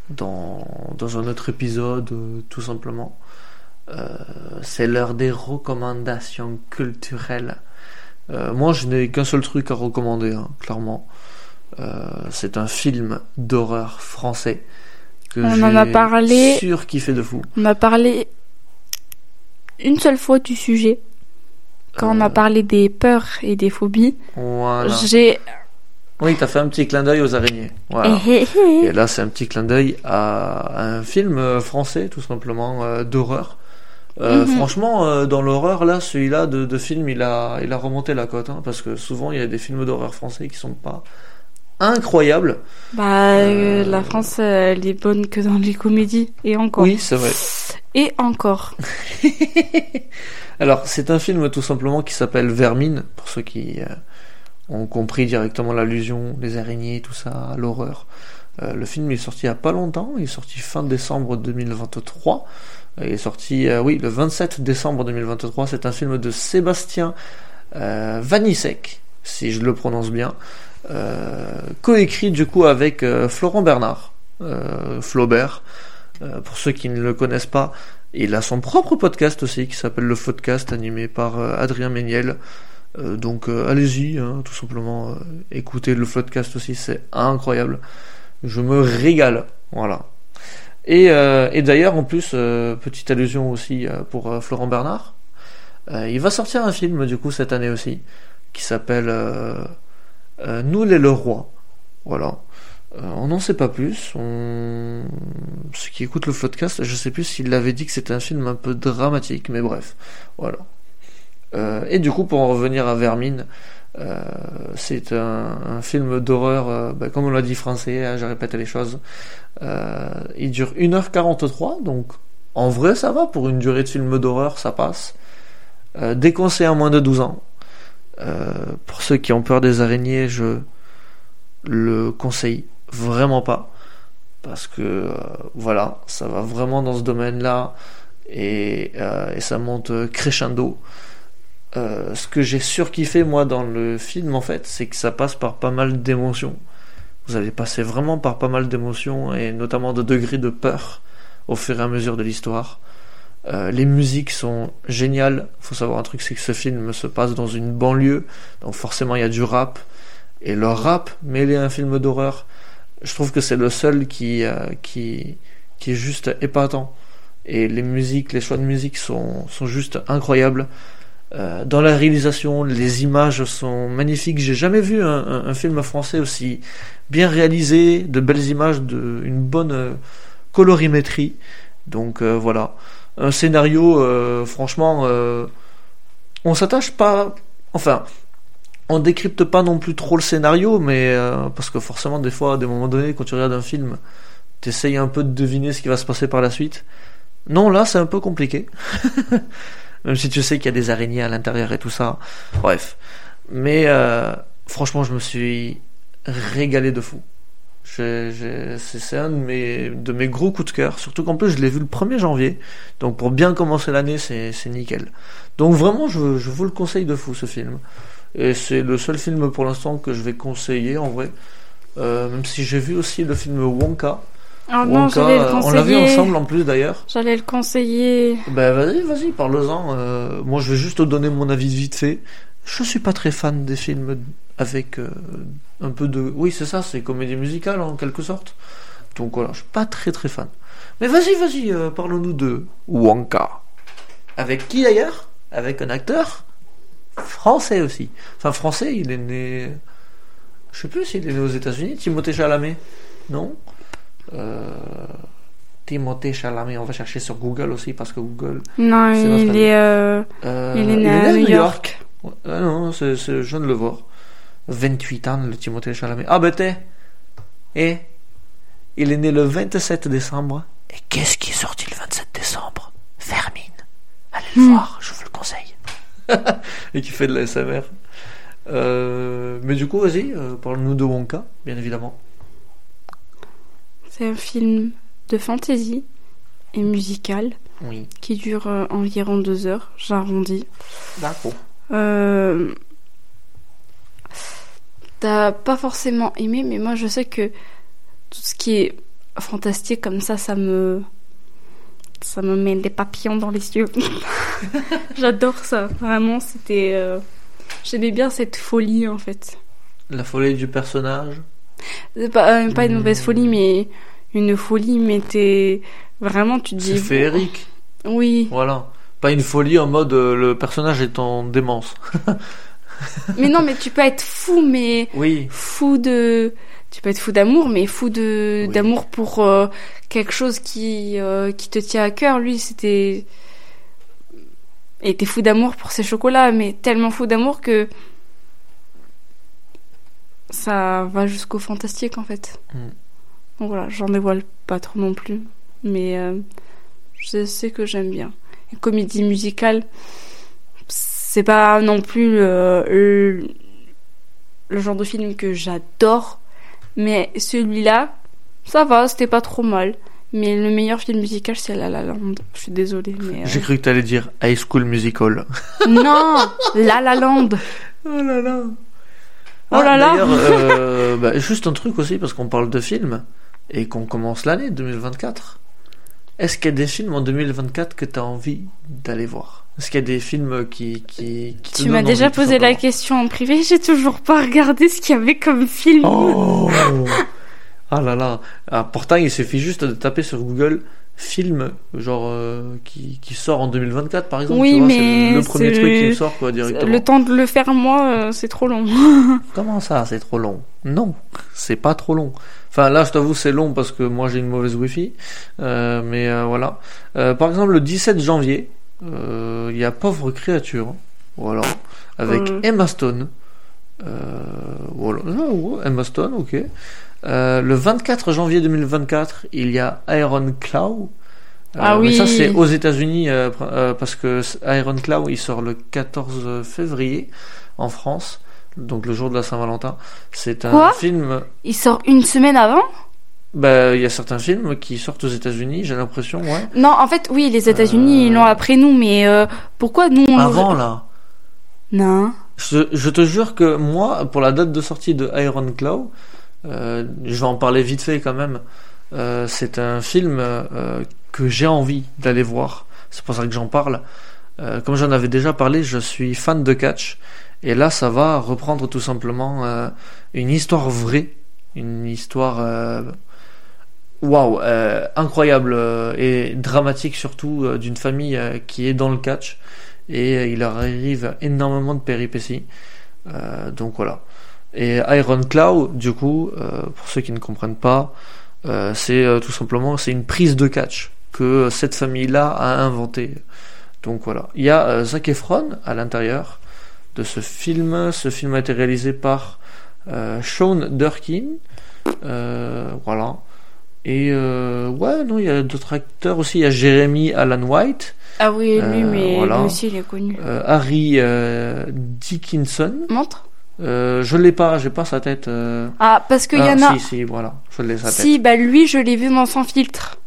dans, dans un autre épisode, tout simplement. C'est l'heure des recommandations culturelles. Moi, je n'ai qu'un seul truc à recommander, hein, clairement. Euh, c'est un film d'horreur français que On en a parlé. surkiffé de fou. On a parlé une seule fois du sujet. Quand on Euh, a parlé des peurs et des phobies, Voilà. j'ai. Oui, t'as fait un petit clin d'œil aux araignées. Voilà. Eh, eh, eh. Et là, c'est un petit clin d'œil à un film euh, français, tout simplement, euh, d'horreur. Euh, Mhm. Franchement, euh, dans l'horreur, là, celui-là de, de film, il a, il a remonté la cote, hein, parce que souvent, il y a des films d'horreur français qui sont pas incroyables. Bah, euh, la France, euh, elle est bonne que dans les comédies. Et encore. Oui, c'est vrai. Et encore. Alors, c'est un film tout simplement qui s'appelle Vermine, pour ceux qui euh, ont compris directement l'allusion, les araignées, tout ça, l'horreur. Euh, le film est sorti il y a pas longtemps, il est sorti fin décembre 2023. Euh, Il est sorti, oui, le 27 décembre 2023. C'est un film de Sébastien Vanissek, si je le prononce bien, coécrit du coup avec euh, Florent Bernard, euh, Flaubert. Euh, pour ceux qui ne le connaissent pas, il a son propre podcast aussi qui s'appelle Le Podcast, animé par euh, Adrien Méniel. Euh, donc euh, allez-y, hein, tout simplement, euh, écoutez le podcast aussi, c'est incroyable. Je me régale, voilà. Et, euh, d'ailleurs, en plus, euh, petite allusion aussi euh, pour euh, Florent Bernard, euh, il va sortir un film du coup cette année aussi, qui s'appelle euh, Nous les le roi. Voilà. Euh, on n'en sait pas plus. On... Ceux qui écoutent le podcast, je sais plus s'il avait dit que c'était un film un peu dramatique, mais bref, voilà. Euh, et du coup, pour en revenir à Vermine, euh, c'est un, film d'horreur, euh, bah, comme on l'a dit français, hein, j'ai répété les choses. Euh, il dure 1h43, donc en vrai ça va, pour une durée de film d'horreur, ça passe. Euh, déconseillé à moins de 12 ans. Euh, pour ceux qui ont peur des araignées, je le conseille vraiment pas. Parce que euh, voilà, ça va vraiment dans ce domaine-là et, euh, et ça monte crescendo. Ce que j'ai surkiffé moi dans le film en fait, c'est que ça passe par pas mal d'émotions. Vous allez passer vraiment par pas mal d'émotions et notamment de degrés de peur au fur et à mesure de l'histoire. Euh, les musiques sont géniales. Faut savoir un truc, c'est que ce film se passe dans une banlieue, donc forcément il y a du rap. Et le rap mêlé à un film d'horreur, je trouve que c'est le seul qui, euh, qui, qui est juste épatant. Et les musiques, les choix de musique sont, sont juste incroyables. Euh, dans la réalisation, les images sont magnifiques. J'ai jamais vu un, film français aussi bien réalisé, de belles images, de une bonne colorimétrie. Donc voilà, un scénario, euh, franchement, euh, on s'attache pas. Enfin, on décrypte pas non plus trop le scénario, mais euh, parce que forcément, des fois, à des moments donnés, quand tu regardes un film, t'essayes un peu de deviner ce qui va se passer par la suite. Non, là, c'est un peu compliqué. Même si tu sais qu'il y a des araignées à l'intérieur et tout ça. Bref. Mais euh, franchement, je me suis régalé de fou. C'est un de mes, de mes gros coups de cœur. Surtout qu'en plus, je l'ai vu le 1er janvier. Donc pour bien commencer l'année, c'est nickel. Donc vraiment, je, je vous le conseille de fou, ce film. Et c'est le seul film pour l'instant que je vais conseiller, en vrai. Euh, même si j'ai vu aussi le film Wonka. Ah non, Wonka, j'allais le euh, on l'a vu ensemble en plus d'ailleurs. J'allais le conseiller. Ben vas-y, vas-y, parle-en. Euh, moi, je vais juste te donner mon avis vite fait. Je suis pas très fan des films avec euh, un peu de... Oui, c'est ça, c'est comédie musicale en quelque sorte. Donc voilà, je suis pas très très fan. Mais vas-y, vas-y, euh, parlons-nous de Wonka. Avec qui d'ailleurs? Avec un acteur français aussi. Enfin, français, il est né Je sais plus s'il est né aux États-Unis, Timothée Chalamet. Non? Euh... Timothée Chalamet, on va chercher sur Google aussi parce que Google. Non, C'est il est, euh, Euh, il est né à New York. Ah non, c'est, je viens de le voir. 28 ans, le Timothée Chalamet. Ah ben t'es. Et il est né le 27 décembre. Et qu'est-ce qui est sorti le 27 décembre? Vermine. Allez le Hmm. voir, je vous le conseille. Et qui fait de la SMR. Euh, mais du coup, vas-y, euh, parle-nous de Wonka, bien évidemment. C'est un film de fantasy et musical Oui, qui dure euh, environ deux heures, j'arrondis. d'accord. Euh... T'as pas forcément aimé, mais moi je sais que tout ce qui est fantastique comme ça, ça me. Ça me met des papillons dans les yeux. J'adore ça, vraiment, c'était. euh, J'aimais bien cette folie en fait. La folie du personnage? Pas, euh, pas une Hmm. mauvaise folie, mais une folie, mais t'es. Vraiment, tu te dis. C'est féerique. Oui, Voilà. Pas une folie en mode euh, le personnage est en démence. mais non, mais tu peux être fou, mais Oui. fou de tu peux être fou d'amour mais fou de Oui. d'amour pour euh, quelque chose qui euh, qui te tient à cœur lui c'était il était fou d'amour pour ses chocolats mais tellement fou d'amour que ça va jusqu'au fantastique en fait Mm. donc voilà j'en dévoile pas trop non plus mais euh, je sais que j'aime bien une comédie musicale c'est pas non plus le, le, le genre de film que j'adore mais celui-là ça va c'était pas trop mal mais le meilleur film musical c'est La La Land je suis désolée mais euh, J'ai cru que t'allais dire High School Musical. non La La Land Oh là là. Oh là là. d'ailleurs, euh, bah, juste un truc aussi, parce qu'on parle de films et qu'on commence l'année 2024. Est-ce qu'il y a des films en 2024 que tu as envie d'aller voir? Est-ce qu'il y a des films qui. qui, tu m'as déjà posé la question en privé j'ai toujours pas regardé ce qu'il y avait comme film. Oh! Ah là là. Ah, Pourtant, il suffit juste de taper sur Google film genre euh, qui, qui sort en 2024 par exemple Oui, tu vois, mais c'est le premier truc qui sort quoi directement le temps de le faire moi euh, c'est trop long Comment ça, c'est trop long? Non, c'est pas trop long. Enfin, là, je t'avoue, c'est long parce que moi j'ai une mauvaise Wi-Fi. Euh, mais voilà. Par exemple, le 17 janvier, il y a Pauvre créature. Voilà. Avec. Emma Stone. Voilà. Ah, Emma Stone, ok. Euh, le 24 janvier 2024, il y a Iron Claw. Euh, Ah mais ça, oui. c'est aux États-Unis euh, parce que Iron Claw, il sort le 14 février en France, donc le jour de la Saint-Valentin. C'est un Quoi? film. il sort une semaine avant? Bah, il y a certains films qui sortent aux États-Unis, j'ai l'impression, ouais. non en fait oui les États-Unis ils l'ont après nous mais pourquoi nous on Avant là. non Je, je te jure que moi, pour la date de sortie de Iron Claw, je vais en parler vite fait quand même. euh, c'est un film euh, que j'ai envie d'aller voir. C'est pour ça que j'en parle. Euh, comme j'en avais déjà parlé, je suis fan de catch. Et là, ça va reprendre tout simplement euh, une histoire vraie. Une histoire euh, waouh, euh, incroyable euh, et dramatique surtout euh, d'une famille euh, qui est dans le catch. Et euh, il leur arrive énormément de péripéties. Euh, donc voilà. Et Iron Claw, du coup, euh, pour ceux qui ne comprennent pas, euh, c'est euh, tout simplement c'est une prise de catch que cette famille-là a inventée. Donc voilà. Il y a Zac Efron à l'intérieur de ce film. Ce film a été réalisé par euh, Sean Durkin. Euh, voilà. Et euh, ouais, non, il y a d'autres acteurs aussi. Il y a Jeremy Allen White, ah oui lui mais voilà. lui aussi il est connu Harry Dickinson. montre Euh, je l'ai pas, j'ai pas sa tête. euh. ah parce qu'il y Ah, en a Si, si, voilà, je l'ai sa tête. si bah lui je l'ai vu dans Sans filtre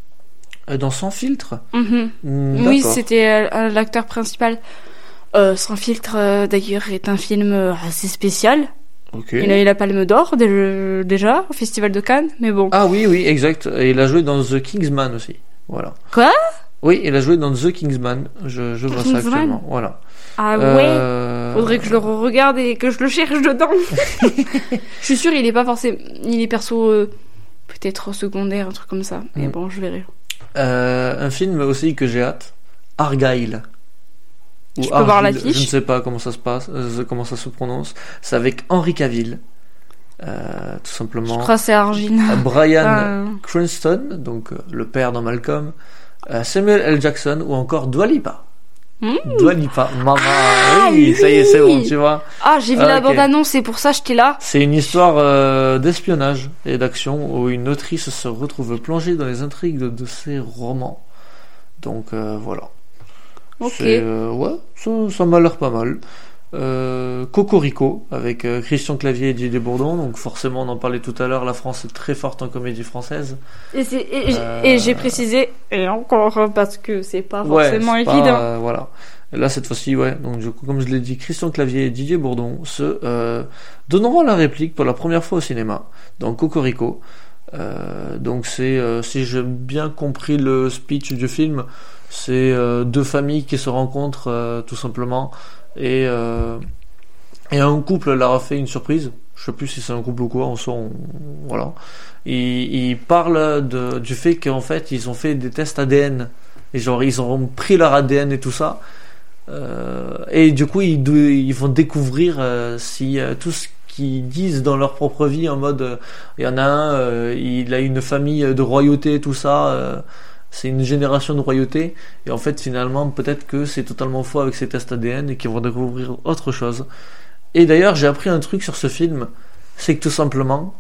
Euh, dans Sans filtre? Mhm. Hmm, Oui, c'était euh, l'acteur principal. Euh, Sans filtre, euh, d'ailleurs, est un film euh, assez spécial. Il a eu la Palme d'Or dé- déjà au Festival de Cannes, mais bon. Ah oui, oui, exact. Et il a joué dans The Kingsman aussi. Voilà. Quoi? Oui, il a joué dans The Kingsman. Je, je vois ça actuellement. Voilà. Ah ouais. Euh, Faudrait que je le regarde et que je le cherche dedans. je suis sûre, il est pas forcément, il est perso euh, peut-être secondaire, un truc comme ça. Mais Mm. bon, je verrai. euh, un film aussi que j'ai hâte. Argyle. Ou Je peux voir Argyle, l'affiche Je ne sais pas comment ça se passe, euh, comment ça se prononce. C'est avec Henri Cavill. euh, tout Je simplement. crois que c'est. Euh, Brian Euh, Cranston, donc le père dans Malcolm, Samuel L. Jackson ou encore Dua Lipa. Mm. Dua Lipa, maman, Ah, oui, ça y est, c'est bon, tu vois. Ah, j'ai vu Ah, la bande-annonce, c'est pour ça que j'étais là. C'est une histoire euh, d'espionnage et d'action où une autrice se retrouve plongée dans les intrigues de, de ses romans. Donc euh, voilà. Ok. C'est, euh, ouais, ça, ça m'a l'air pas mal. Euh, Cocorico avec euh, Christian Clavier et Didier Bourdon. Donc forcément, on en parlait tout à l'heure, la France est très forte en comédie française. Et, Euh, et j'ai précisé, et encore, parce que c'est pas forcément évident. voilà. Et là, cette fois-ci, ouais. Donc, du coup, comme je l'ai dit, Christian Clavier et Didier Bourdon se euh, donneront la réplique pour la première fois au cinéma dans Cocorico. Euh, donc, c'est, euh, si j'ai bien compris le speech du film, c'est euh, deux familles qui se rencontrent euh, tout simplement et euh, et un couple leur a fait une surprise. Je sais plus si c'est un couple ou quoi. Sent, on- voilà. Ils, parlent du fait qu'en fait ils ont fait des tests ADN et genre ils ont pris leur ADN et tout ça. Euh, et du coup ils, vont découvrir euh, si tout ce qu'ils disent dans leur propre vie en mode il y en a un il a une famille de royauté tout ça c'est une génération de royauté et en fait finalement peut-être que c'est totalement faux avec ces tests ADN et qu'ils vont découvrir autre chose. Et d'ailleurs j'ai appris un truc sur ce film. C'est que tout simplement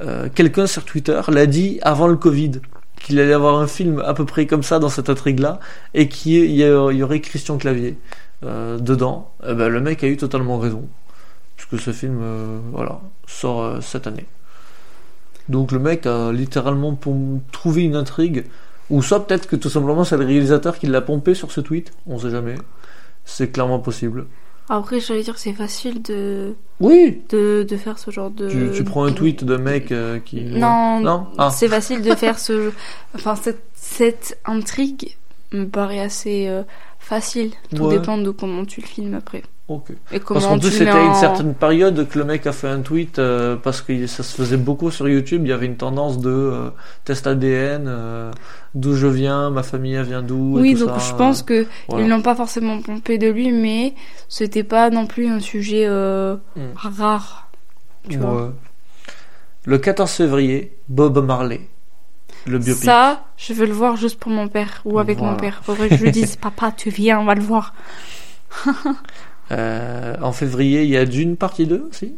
euh, quelqu'un sur Twitter l'a dit avant le Covid qu'il allait avoir un film à peu près comme ça dans cette intrigue là et qu'il y, aurait Christian Clavier euh, dedans. Eh ben, le mec a eu totalement raison. Puisque ce film euh, voilà sort cette année. Donc le mec a littéralement pour trouver une intrigue ou soit peut-être que tout simplement c'est le réalisateur qui l'a pompé sur ce tweet on sait jamais c'est clairement possible Après, j'allais dire, c'est facile de, oui de, de faire ce genre de. tu, tu prends un tweet d'un mec euh, qui Non, non? Ah. c'est facile de faire ce. Enfin, cette, cette intrigue me paraît assez euh, facile. Tout Ouais. dépend de comment tu le filmes après. ok Et Parce qu'en plus, c'était à une en- certaine période que le mec a fait un tweet euh, parce que ça se faisait beaucoup sur YouTube. Il y avait une tendance de euh, test ADN, euh, d'où je viens, ma famille vient d'où. et Oui, tout donc ça, je pense que voilà. ils n'ont pas forcément pompé de lui, mais c'était pas non plus un sujet euh, Mm. rare. Tu Ouais. vois. Le 14 février, Bob Marley, le biopic. Ça, je veux le voir juste pour mon père ou avec Voilà. mon père. Faudrait que je lui dise, papa, tu viens, on va le voir. Euh, en février, il y a Dune partie 2 aussi?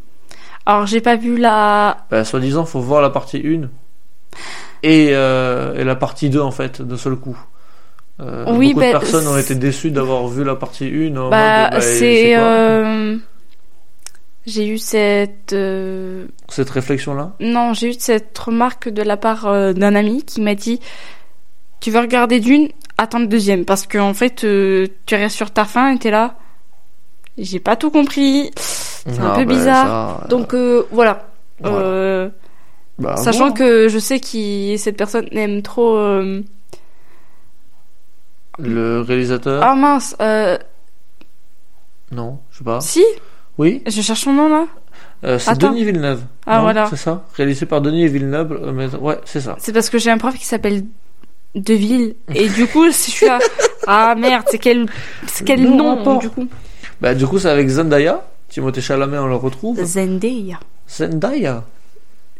Alors, j'ai pas vu la. Bah, soi-disant, faut voir la partie 1 et, euh, et la partie 2 en fait, d'un seul coup. Euh, Oui, beaucoup bah, de personnes ont été déçues d'avoir vu la partie 1 en Bah, bah, c'est. euh, J'ai eu cette. euh, cette réflexion là Non, j'ai eu cette remarque de la part euh, d'un ami qui m'a dit Tu veux regarder d'une Attends le deuxième. Parce que, en fait, euh, tu restes sur ta fin et t'es là. J'ai pas tout compris. C'est un peu bah, bizarre. ça, Donc, voilà. voilà. Bah, Sachant bon. que je sais que cette personne aime trop. le réalisateur Ah mince, non je sais pas si, oui je cherche son nom là. euh, c'est. Denis Villeneuve Ah, Non, voilà. c'est ça réalisé par Denis Villeneuve euh, mais- ouais c'est ça C'est parce que j'ai un prof qui s'appelle Deville et du coup je suis là. Ah merde, c'est quel, quel Non, nom rapport. du coup? Bah du coup c'est avec Zendaya Timothée Chalamet on le retrouve Zendaya. Zendaya?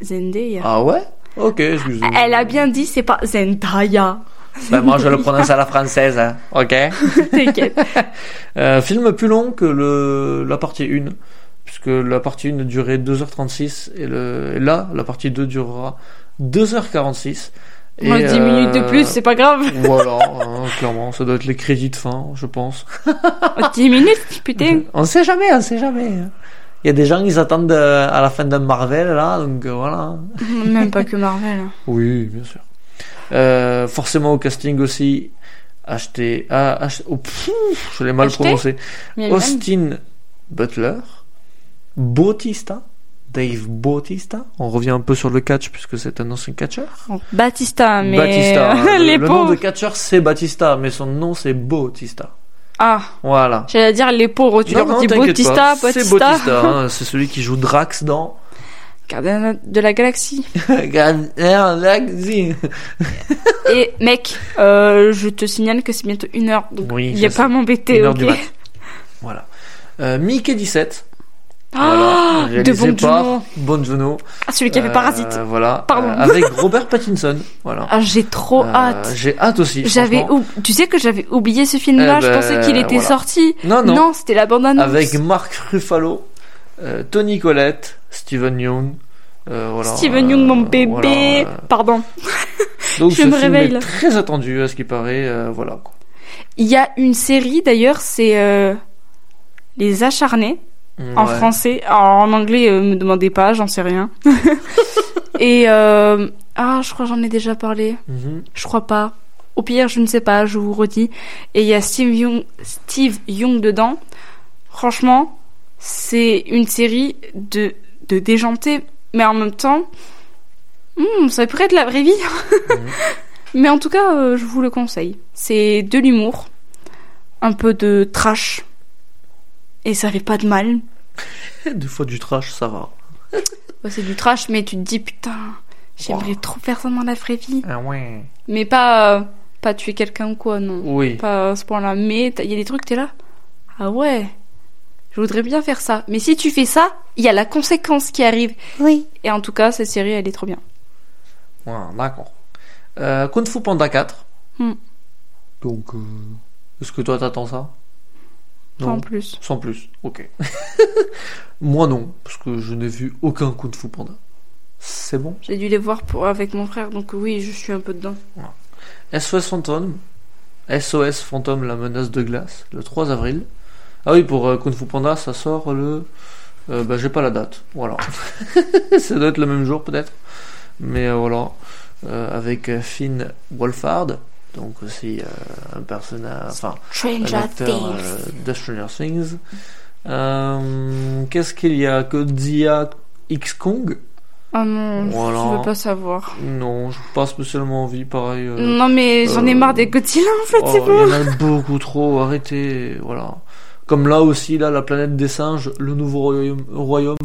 Zendaya. ah ouais? Ok excusez Elle a bien dit c'est pas Zendaya. Bah, moi je le prononce à la française hein. ok T'inquiète. Euh, film plus long que le, la partie 1, puisque la partie 1 durait 2h36 et, le, et là, la partie 2 durera 2h46. Et, Moi, 10 minutes de euh, plus, c'est pas grave. Voilà, hein, clairement, ça doit être les crédits de fin, je pense. 10 minutes, putain. On sait jamais, on sait jamais. hein. Il y a des gens, ils attendent euh, à la fin d'un Marvel, là, donc euh, voilà. Même pas que Marvel. Oui, bien sûr. Euh, forcément au casting aussi, acheté, ah, ach- oh, je l'ai mal Acheté prononcé. Austin Butler, Bautista, Dave Bautista. On revient un peu sur le catch puisque c'est un ancien catcheur. Bon, Batista, mais Batista. hein. les le, nom de catcheur c'est Batista, mais son nom c'est Bautista. Ah, Voilà. j'allais dire les pauvres. Tu Non, leur non, dis Bautista, pas, Bautista. C'est Bautista, hein, c'est celui qui joue Drax dans Gardien de la galaxie. Galaxy. Et mec, euh, je te signale que c'est bientôt une heure, donc Oui, il n'y a pas à m'embêter, Une heure ok du mat. Voilà. Euh, Mickey 17. Ah, de réalisé Bong par Joon-ho. Ah, celui qui a fait Euh, Parasite. Voilà. Pardon. Euh, avec Robert Pattinson. Voilà. Ah, j'ai trop Euh, hâte. J'ai hâte aussi. J'avais, ou- tu sais que j'avais oublié ce film-là. Eh je ben, pensais qu'il était voilà. sorti. Non, non. c'était la bande annonce. Avec Mark Ruffalo, Tony Collette, Steven Yeun. euh, voilà, Steven Yeun, mon euh, bébé. voilà, euh, Pardon. donc Je me réveille, est très attendu à ce qui paraît. euh, voilà. Il y a une série d'ailleurs, c'est euh, Les Acharnés en Ouais. français. En anglais, euh, me demandez pas, j'en sais rien. Et euh, ah, je crois que j'en ai déjà parlé. Mhm. Je crois pas. Au pire, je ne sais pas, je vous redis. Et il y a Steve Young, Steve Young dedans. Franchement, c'est une série de, de déjanté, mais en même temps, hmm, ça pourrait être la vraie vie. mais en tout cas, euh, je vous le conseille. C'est de l'humour, un peu de trash, et ça fait pas de mal. Des fois du trash, ça va. Ouais, c'est du trash, mais tu te dis putain, j'aimerais Wow. trop faire ça dans la vraie vie. Ah ouais. Mais pas, euh, pas tuer quelqu'un ou quoi, non. Oui. pas à ce point-là. Mais il y a des trucs, t'es là. Ah ouais, je voudrais bien faire ça. Mais si tu fais ça, il y a la conséquence qui arrive. Oui. Et en tout cas, cette série, elle est trop bien. Voilà, d'accord. Euh, Kung Fu Panda 4. Hmm. Donc, euh, est-ce que toi t'attends ça? Pas en plus. Sans plus, ok. Moi non, parce que je n'ai vu aucun Kung Fu Panda. C'est bon? J'ai dû les voir pour, avec mon frère, donc oui, je suis un peu dedans. SOS Phantom. SOS Phantom, la menace de glace, le 3 avril. Ah oui, pour euh, Kung Fu Panda, ça sort le. Euh, bah, j'ai pas la date. Voilà. ça doit être le même jour, peut-être. Mais euh, voilà. Euh, avec Finn Wolfhard. Donc aussi euh, un personnage. Enfin, un Stranger acteur Things. euh, de Stranger Things. Euh, Qu'est-ce qu'il y a? Godzilla X Kong? Ah non, Voilà. je veux pas savoir. Non, j'ai pas spécialement envie, pareil. euh, Non, mais j'en ai euh, marre des Godzilla, en fait, Oh, c'est il bon. y en a beaucoup trop, arrêtez, voilà. Comme là aussi, là, la planète des singes, le nouveau royaume,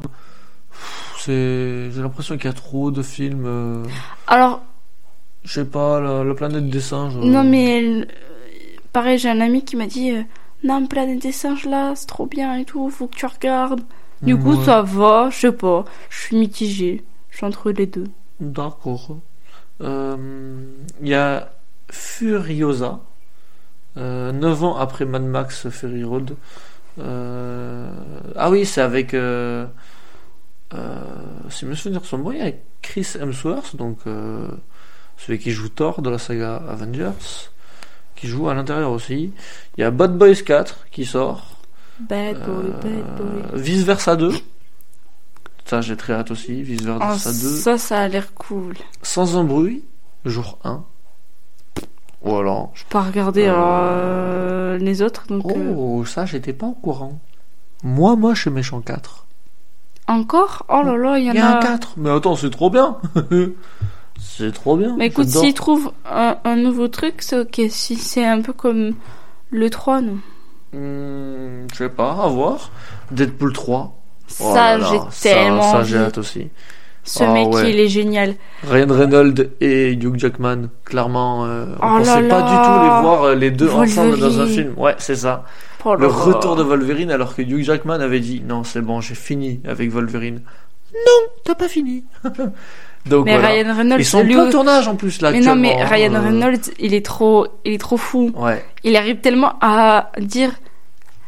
c'est, j'ai l'impression qu'il y a trop de films, euh, Alors, je sais pas, la, la planète des singes. euh, non, mais euh, pareil, j'ai un ami qui m'a dit euh, Non, Planète des singes là, c'est trop bien et tout, faut que tu regardes. Du coup, ouais, ça va, je sais pas, je suis mitigée. Je suis entre les deux. D'accord. Il y a Furiosa, euh, 9 ans après Mad Max Fury Road. Euh, ah oui, c'est avec. Euh, euh, si mes souvenirs sont bons, il y a Chris Hemsworth, donc euh, celui qui joue Thor de la saga Avengers, qui joue à l'intérieur aussi. Il y a Bad Boys 4 qui sort. Bad boy, bad boy. Vice Versa 2. Ça, j'ai très hâte aussi. Vice Oh, Versa 2. ça, ça a l'air cool. Sans un bruit, jour 1. Voilà. Je peux pas regarder Euh, euh, les autres, donc. euh, Oh, ça, j'étais pas au courant. Moi, moche et méchant 4. Encore? Oh là là, il y en Il y a a. un 4. Mais attends, c'est trop bien. c'est trop bien. Mais écoute, s'ils trouvent un, un nouveau truc, c'est ok. Si c'est un peu comme le 3, non? Hmm, je sais pas, à voir. Deadpool 3. Oh ça, là, j'ai tellement Ça, j'ai hâte aussi. Ce Ah mec, ouais. il est génial. Ryan Reynolds et Hugh Jackman, clairement, euh, on Oh là pensait pas du tout les voir euh, les deux ensemble dans un film. Ouais, c'est ça. Oh Le retour de Wolverine alors que Hugh Jackman avait dit non c'est bon j'ai fini avec Wolverine. Non t'as pas fini. Donc Mais voilà. Ryan Reynolds, Ils sont lui plein tournage en plus là. Mais non, mais Ryan euh, Reynolds, il est trop, il est trop fou. Ouais. Il arrive tellement à dire,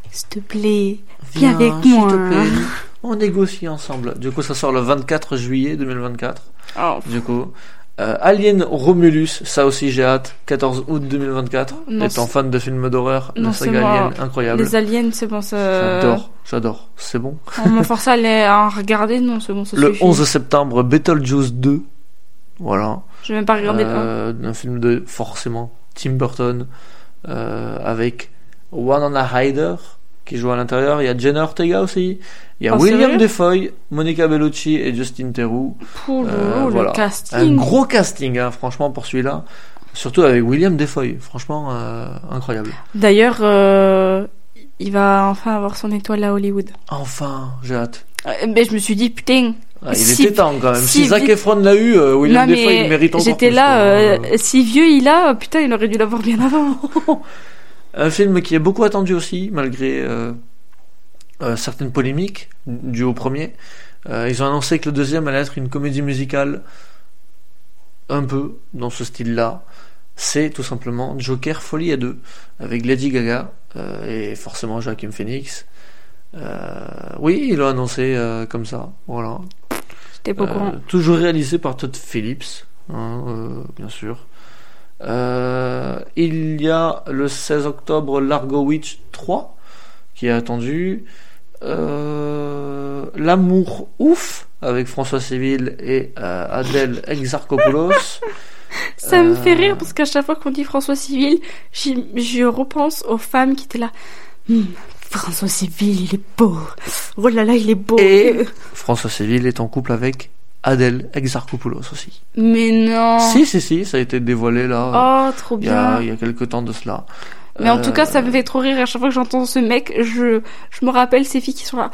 s'il te plaît, viens avec s'il moi. te plaît. On négocie ensemble. Du coup ça sort le 24 juillet 2024. Oh, Du coup. Euh, Alien Romulus, ça aussi j'ai hâte, 14 août 2024. Non, Étant fan de films d'horreur, la saga. Alien, incroyable. les aliens, c'est bon, ça. J'adore, j'adore, c'est bon. On m'a forcé à aller en regarder, non, c'est bon, ça Le suffit. 11 septembre, Beetlejuice 2. Voilà. Je vais même pas regarder. Euh, un film de forcément Tim Burton euh, avec Wanana Hyder qui joue à l'intérieur. Il y a Jenna Ortega aussi. Il y a Oh, William Defoe, Monica Bellucci et Justin Theroux. Euh, voilà. Un gros casting, hein, franchement, pour celui-là. Surtout avec William Defoe. Franchement, euh, incroyable. D'ailleurs, euh, il va enfin avoir son étoile à Hollywood. Enfin, j'ai hâte. Mais je me suis dit, putain. Ah, il Si- était temps quand même. Si, si Zac Efron l'a eu, euh, William Defoe, il mérite encore j'étais là, euh, si vieux il a, putain, il aurait dû l'avoir bien avant. Un film qui est beaucoup attendu aussi, malgré euh, euh, certaines polémiques dues au premier. Euh, ils ont annoncé que le deuxième allait être une comédie musicale un peu dans ce style-là. C'est tout simplement Joker Folie à deux avec Lady Gaga et forcément Joaquin Phoenix. Oui, ils l'ont annoncé comme ça. Voilà. J'étais pas toujours réalisé par Todd Phillips, hein, bien sûr. Euh, il y a le 16 octobre Largo Witch 3 qui est attendu. Euh, L'amour ouf avec François Civil et euh, Adèle Exarchopoulos. Ça me fait rire parce qu'à chaque fois qu'on dit François Civil, je repense aux femmes qui étaient là. Hmm, François Civil, il est beau. Oh là là, il est beau. Et François Civil est en couple avec Adèle Exarchopoulos aussi. Mais non. Si, si, si, ça a été dévoilé là. Oh, trop a, bien. il y a quelques temps de cela. Mais en Euh, tout cas, ça me fait trop rire à chaque fois que j'entends ce mec. Je, je me rappelle ces filles qui sont là.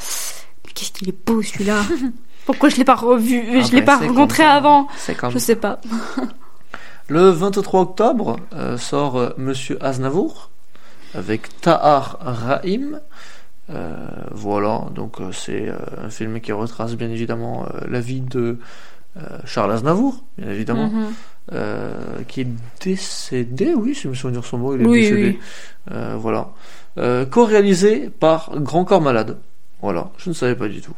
Mais qu'est-ce qu'il est beau celui-là. Pourquoi je l'ai pas revu, Ah je l'ai ben, pas rencontré avant. C'est comme Je sais pas. Le 23 octobre euh, sort euh, Monsieur Aznavour avec Tahar Rahim. Euh, voilà, donc euh, c'est euh, un film qui retrace bien évidemment euh, la vie de euh, Charles Aznavour, bien évidemment, Mhm. euh, qui est décédé, oui, si mes souvenirs sont bons, il est Oui, décédé. oui. Euh, voilà. Euh, Co-réalisé par Grand Corps Malade. Voilà, je ne savais pas du tout.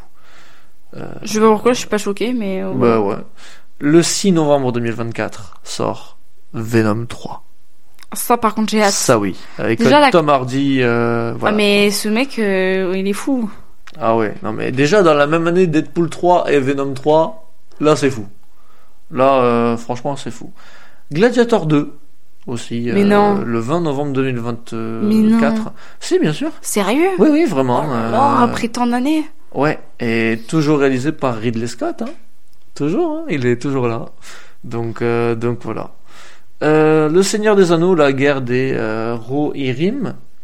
Euh, Je sais pas pourquoi, je suis pas choquée, mais. euh, bah ouais. Le 6 novembre 2024 sort Venom 3. Ça, par contre, j'ai hâte. Ça oui, avec Déjà, la- Tom Hardy. euh, Ah, mais ce mec, euh, il est fou. Ah ouais, non mais déjà dans la même année Deadpool 3 et Venom 3, là c'est fou. Là, euh, franchement, c'est fou. Gladiator 2 aussi, Mais non. le 20 novembre 2024. Mais non. Si, bien sûr. Sérieux? Oui, oui, vraiment. Oh après tant d'années. Ouais, et toujours réalisé par Ridley Scott, hein. Toujours, hein, il est toujours là. Donc, donc voilà. Euh, le Seigneur des Anneaux, la guerre des euh,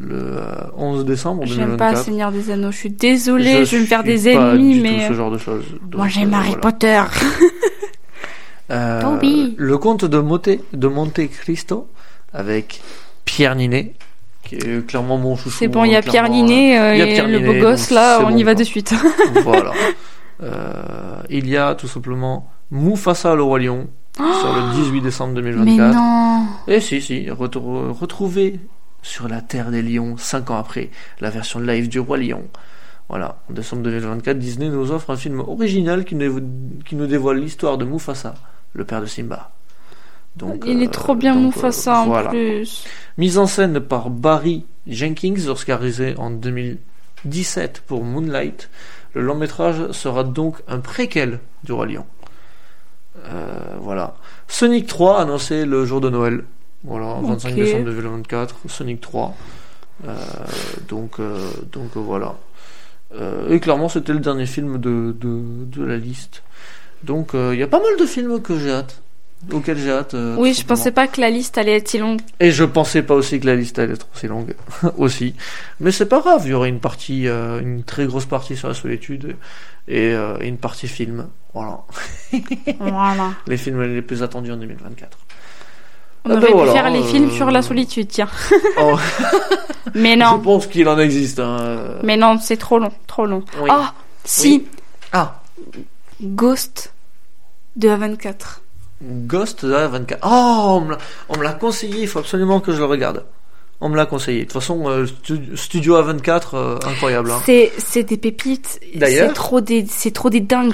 le euh, 11 décembre J'aime pas 2024. Seigneur des Anneaux. Je suis désolée, je, vais me faire des ennemis, du mais. tout ce genre de choses. Moi, j'aime euh, Harry voilà. Potter. Euh, Toby. Le comte de Monte, de Monte Cristo avec Pierre Ninet, qui est clairement mon chouchou. C'est bon, il y a hein, Pierre Ninet euh, a et Pierre le beau Ninet, gosse là, on bon, y va quoi. de suite. voilà. Euh, il y a tout simplement Mufasa le roi lion sur le 18 décembre Mais 2024. non. Et si, si, retrou- retrouvé sur la terre des lions 5 ans après la version live du roi lion. Voilà, en décembre 2024, Disney nous offre un film original qui nous, qui nous dévoile l'histoire de Mufasa, le père de Simba. Donc, Il euh, est trop bien donc, Mufasa euh, en plus. Mise en scène par Barry Jenkins, oscarisé en 2017 pour Moonlight. Le long métrage sera donc un préquel du Roi Lion. Euh, voilà. Sonic 3 annoncé le jour de Noël. Voilà, 25 Ok. décembre 2024. Sonic 3. Euh, donc, euh, donc voilà. Et clairement, c'était le dernier film de, de, de la liste. Donc, il y a pas mal de films que j'ai hâte. Auxquels j'ai hâte. euh, Oui, je pensais pas que la liste allait être si longue. Et je pensais pas aussi que la liste allait être aussi longue aussi. Mais c'est pas grave, il y aurait une partie, euh, une très grosse partie sur la solitude et, euh, et une partie film. Voilà. Voilà. Les films les plus attendus en 2024. On Ah ben pu voilà, faire les films sur la solitude, tiens. Oh, Mais je non. pense qu'il en existe. Hein. Mais non, c'est trop long, trop long. Oui. Ah, si, Ah, Ghost de A24. Ghost de la 24. Oh, on me l'a- conseillé, il faut absolument que je le regarde. On me l'a conseillé. De toute façon, euh, stu- Studio A24, euh, incroyable. hein. C'est des pépites. D'ailleurs- C'est trop des c'est trop des dingues.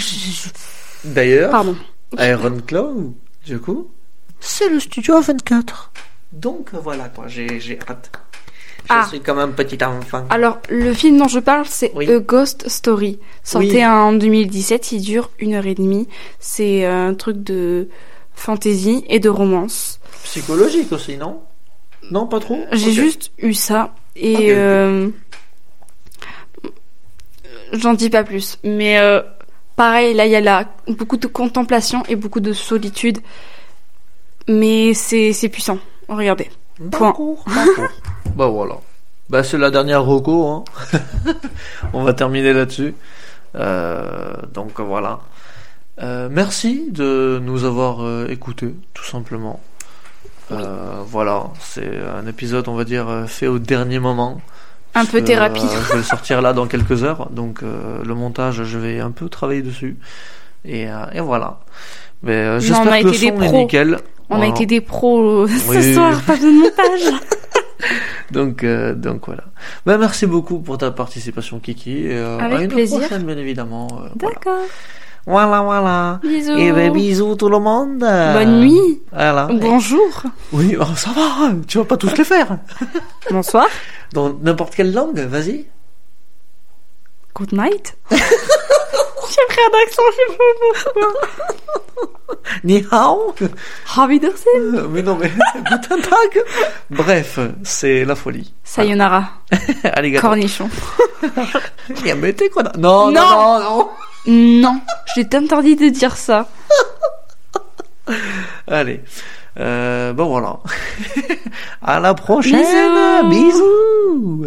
D'ailleurs, Pardon. Iron Claw, du coup, c'est le studio A24. Donc voilà quoi, j'ai j'ai hâte. Je Ah. suis comme un petit enfant. Alors, le film dont je parle, c'est Oui. A Ghost Story. Sorti Oui. en 2017, il dure une heure et demie. C'est un truc de fantasy et de romance. Psychologique aussi, non? Non, pas trop? J'ai juste eu ça et euh, j'en dis pas plus. Mais euh, pareil, là il y a là beaucoup de contemplation et beaucoup de solitude. Mais c'est c'est puissant. Regardez. Point. Bah voilà. Bah c'est la dernière Rocco, hein. On va terminer là-dessus. Euh, donc voilà. Euh, merci de nous avoir euh, écoutés, tout simplement. Euh, voilà, c'est un épisode, on va dire, euh, fait au dernier moment. Un peu thérapie. je vais le sortir là dans quelques heures, donc euh, le montage, je vais un peu travailler dessus. Et, euh, et voilà. Mais j'espère que le son est nickel. On a été des pros ce Oui. soir, pas de montage. Donc, euh, donc voilà. Ben, merci beaucoup pour ta participation, Kiki. Et, euh, Avec à une plaisir. prochaine, bien évidemment. euh. D'accord. Voilà, voilà. Bisous. Et ben, bisous tout le monde. Bonne nuit. Voilà. Bonjour. Oui, oh, ça va, tu vas pas tous les faire. Bonsoir. Dans n'importe quelle langue, vas-y. Good night. J'ai pris un accent, je sais pas pourquoi. Ni hao. Euh, Mais non, mais guten Tag. Bref, c'est la folie. Sayonara. Arigato. Cornichon. Yamete, quoi. Non, non, Non. non, non. Non, je t'ai interdit de dire ça. Allez. Euh, bon, voilà. à la prochaine. Bisous. Bisous.